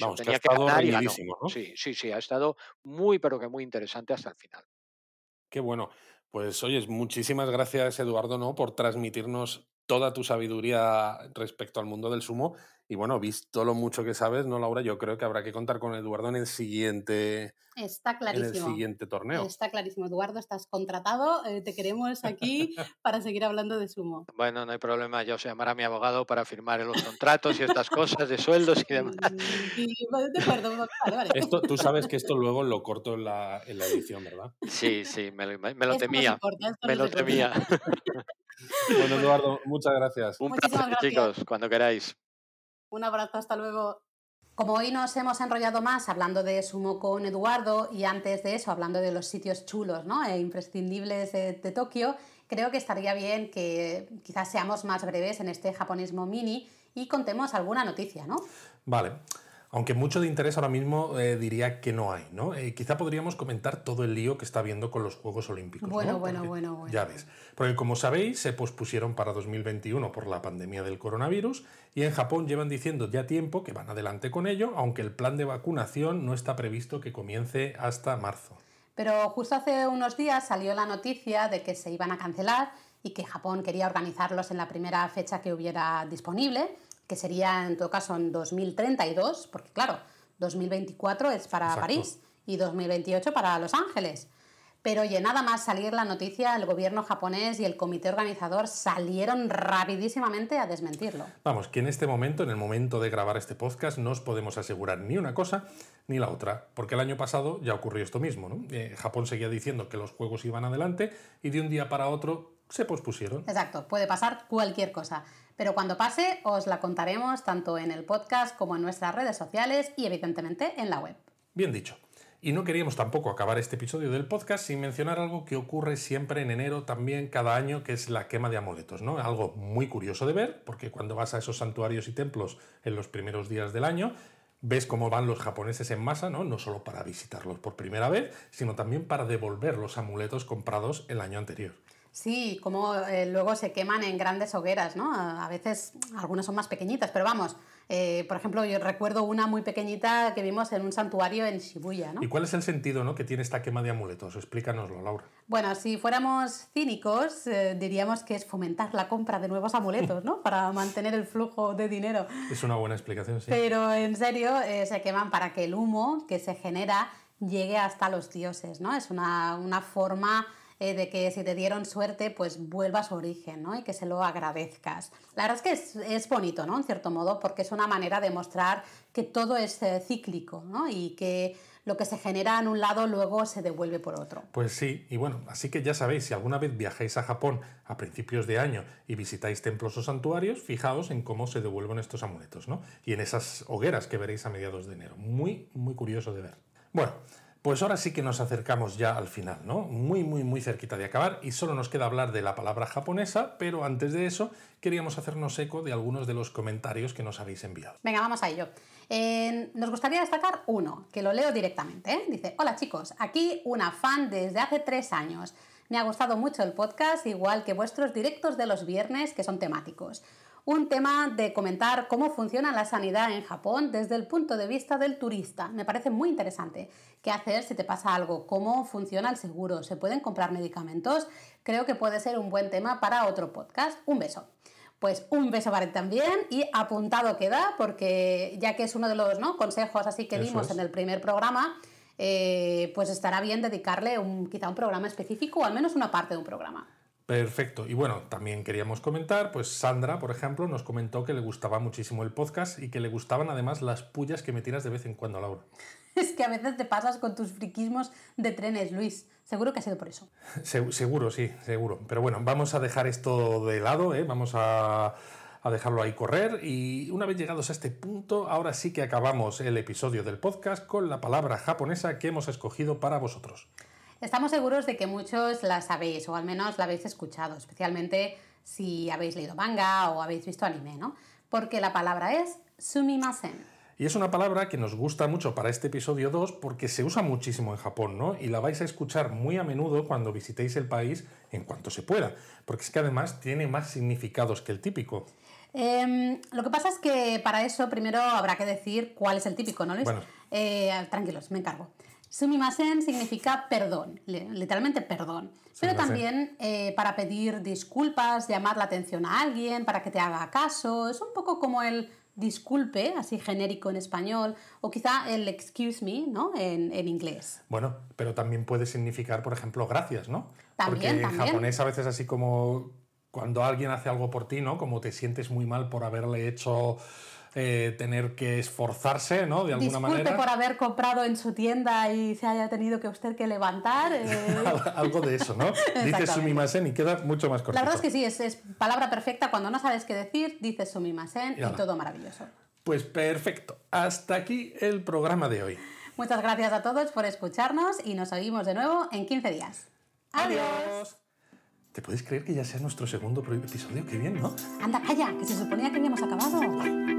Vamos, que ha tenía que ganar y ganó. reñidísimo, ¿no? Sí, sí, sí, ha estado muy, pero que muy interesante hasta el final. Qué bueno. Pues oyes, muchísimas gracias, Eduardo, ¿no? Por transmitirnos toda tu sabiduría respecto al mundo del sumo. Y bueno, visto lo mucho que sabes, ¿no, Laura? Yo creo que habrá que contar con Eduardo en el siguiente, Está clarísimo. En el siguiente torneo. Está clarísimo. Eduardo, estás contratado. Eh, te queremos aquí para seguir hablando de sumo. Bueno, no hay problema. Yo se llamará a mi abogado para firmar los contratos y estas cosas de sueldos y demás. Mm, de acuerdo. Vale, vale. Esto, tú sabes que esto luego lo corto en la, en la edición, ¿verdad? Sí, sí, me lo, me lo temía. me lo temía. bueno, Eduardo, muchas gracias. Un placer, chicos, cuando queráis. Un abrazo, hasta luego. Como hoy nos hemos enrollado más hablando de sumo con Eduardo y antes de eso hablando de los sitios chulos ¿no? e imprescindibles de, de Tokio, creo que estaría bien que quizás seamos más breves en este japonismo mini y contemos alguna noticia, ¿no? Vale. Aunque mucho de interés ahora mismo eh, diría que no hay, ¿no? Eh, quizá podríamos comentar todo el lío que está habiendo con los Juegos Olímpicos. Bueno, bueno, bueno, bueno. Ya ves. Porque como sabéis, se pospusieron para 2021 por la pandemia del coronavirus y en Japón llevan diciendo ya tiempo que van adelante con ello, aunque el plan de vacunación no está previsto que comience hasta marzo. Pero justo hace unos días salió la noticia de que se iban a cancelar y que Japón quería organizarlos en la primera fecha que hubiera disponible que sería en todo caso en 2032, porque claro, 2024 es para París y 2028 para Los Ángeles. Pero oye, nada más salir la noticia, el gobierno japonés y el comité organizador salieron rapidísimamente a desmentirlo. Vamos, que en este momento, en el momento de grabar este podcast, no os podemos asegurar ni una cosa ni la otra, porque el año pasado ya ocurrió esto mismo. ¿no? Eh, Japón seguía diciendo que los juegos iban adelante y de un día para otro se pospusieron. Exacto, puede pasar cualquier cosa. Pero cuando pase, os la contaremos tanto en el podcast como en nuestras redes sociales y evidentemente en la web. Bien dicho. Y no queríamos tampoco acabar este episodio del podcast sin mencionar algo que ocurre siempre en enero también cada año, que es la quema de amuletos, ¿no? Algo muy curioso de ver, porque cuando vas a esos santuarios y templos en los primeros días del año, ves cómo van los japoneses en masa, ¿no? No solo para visitarlos por primera vez, sino también para devolver los amuletos comprados el año anterior. Sí, como eh, luego se queman en grandes hogueras, ¿no? A veces algunas son más pequeñitas, pero vamos, eh, por ejemplo, yo recuerdo una muy pequeñita que vimos en un santuario en Shibuya, ¿no? ¿Y cuál es el sentido ¿no? que tiene esta quema de amuletos? Explícanoslo, Laura. Bueno, si fuéramos cínicos, eh, diríamos que es fomentar la compra de nuevos amuletos, ¿no? Para mantener el flujo de dinero. Es una buena explicación, sí. Pero en serio, se queman para que el humo que se genera llegue hasta los dioses, ¿no? Es una, una forma eh, de que si te dieron suerte, pues vuelva a su origen, ¿no? Y que se lo agradezcas. La verdad es que es, es bonito, ¿no? En cierto modo, porque es una manera de mostrar que todo es eh, cíclico, ¿no? Y que lo que se genera en un lado luego se devuelve por otro. Pues sí, y bueno, así que ya sabéis, si alguna vez viajáis a Japón a principios de año y visitáis templos o santuarios, fijaos en cómo se devuelven estos amuletos, ¿no? Y en esas hogueras que veréis a mediados de enero. Muy, muy curioso de ver. Bueno, pues ahora sí que nos acercamos ya al final, ¿no? Muy, muy, muy cerquita de acabar y solo nos queda hablar de la palabra japonesa, pero antes de eso queríamos hacernos eco de algunos de los comentarios que nos habéis enviado. Venga, vamos a ello. nos gustaría destacar uno, que lo leo directamente. ¿eh? Dice, hola chicos, aquí una fan desde hace tres años. Me ha gustado mucho el podcast, igual que vuestros directos de los viernes, que son temáticos un tema de comentar cómo funciona la sanidad en Japón desde el punto de vista del turista. Me parece muy interesante. ¿Qué hacer si te pasa algo? ¿Cómo funciona el seguro? ¿Se pueden comprar medicamentos? Creo que puede ser un buen tema para otro podcast. Un beso. Pues un beso para él también y apuntado queda porque ya que es uno de los ¿no? consejos así que dimos en el primer programa, eh, pues estará bien dedicarle un, quizá un programa específico o al menos una parte de un programa. Perfecto. Y bueno, también queríamos comentar, pues Sandra, por ejemplo, nos comentó que le gustaba muchísimo el podcast y que le gustaban además las pullas que me tiras de vez en cuando, Laura. Es que a veces te pasas con tus friquismos de trenes, Luis. Seguro que ha sido por eso. seguro, sí, seguro. Pero bueno, vamos a dejar esto de lado, ¿eh? vamos a, a dejarlo ahí correr y una vez llegados a este punto, ahora sí que acabamos el episodio del podcast con la palabra japonesa que hemos escogido para vosotros. Estamos seguros de que muchos la sabéis o al menos la habéis escuchado, especialmente si habéis leído manga o habéis visto anime, ¿no? Porque la palabra es sumimasen. Y es una palabra que nos gusta mucho para este episodio 2 porque se usa muchísimo en Japón, ¿no? Y la vais a escuchar muy a menudo cuando visitéis el país en cuanto se pueda, porque es que además tiene más significados que el típico. Em, lo que pasa es que para eso primero habrá que decir cuál es el típico, ¿no, Luis? Bueno. Eh, tranquilos, me encargo. Sumimasen significa perdón, literalmente perdón. Pero también eh, para pedir disculpas, llamar la atención a alguien, para que te haga caso. Es un poco como el disculpe, así genérico en español, o quizá el excuse me, ¿no? En, inglés. Bueno, pero también puede significar, por ejemplo, gracias, ¿no? También, Porque en japonés a veces así como cuando alguien hace algo por ti, ¿no? Como te sientes muy mal por haberle hecho eh, tener que esforzarse, ¿no? De alguna Disculpe manera. por haber comprado en su tienda y se haya tenido que usted que levantar. Eh. Algo de eso, ¿no? dices sumimasen y queda mucho más cortito. La verdad es que sí, es, es palabra perfecta. Cuando no sabes qué decir, dices sumimasen y, y todo maravilloso. Pues perfecto. Hasta aquí el programa de hoy. Muchas gracias a todos por escucharnos y nos oímos de nuevo en 15 días. Adiós. ¿Te puedes creer que ya sea nuestro segundo episodio? Qué bien, ¿no? Anda, calla, que se suponía que habíamos acabado.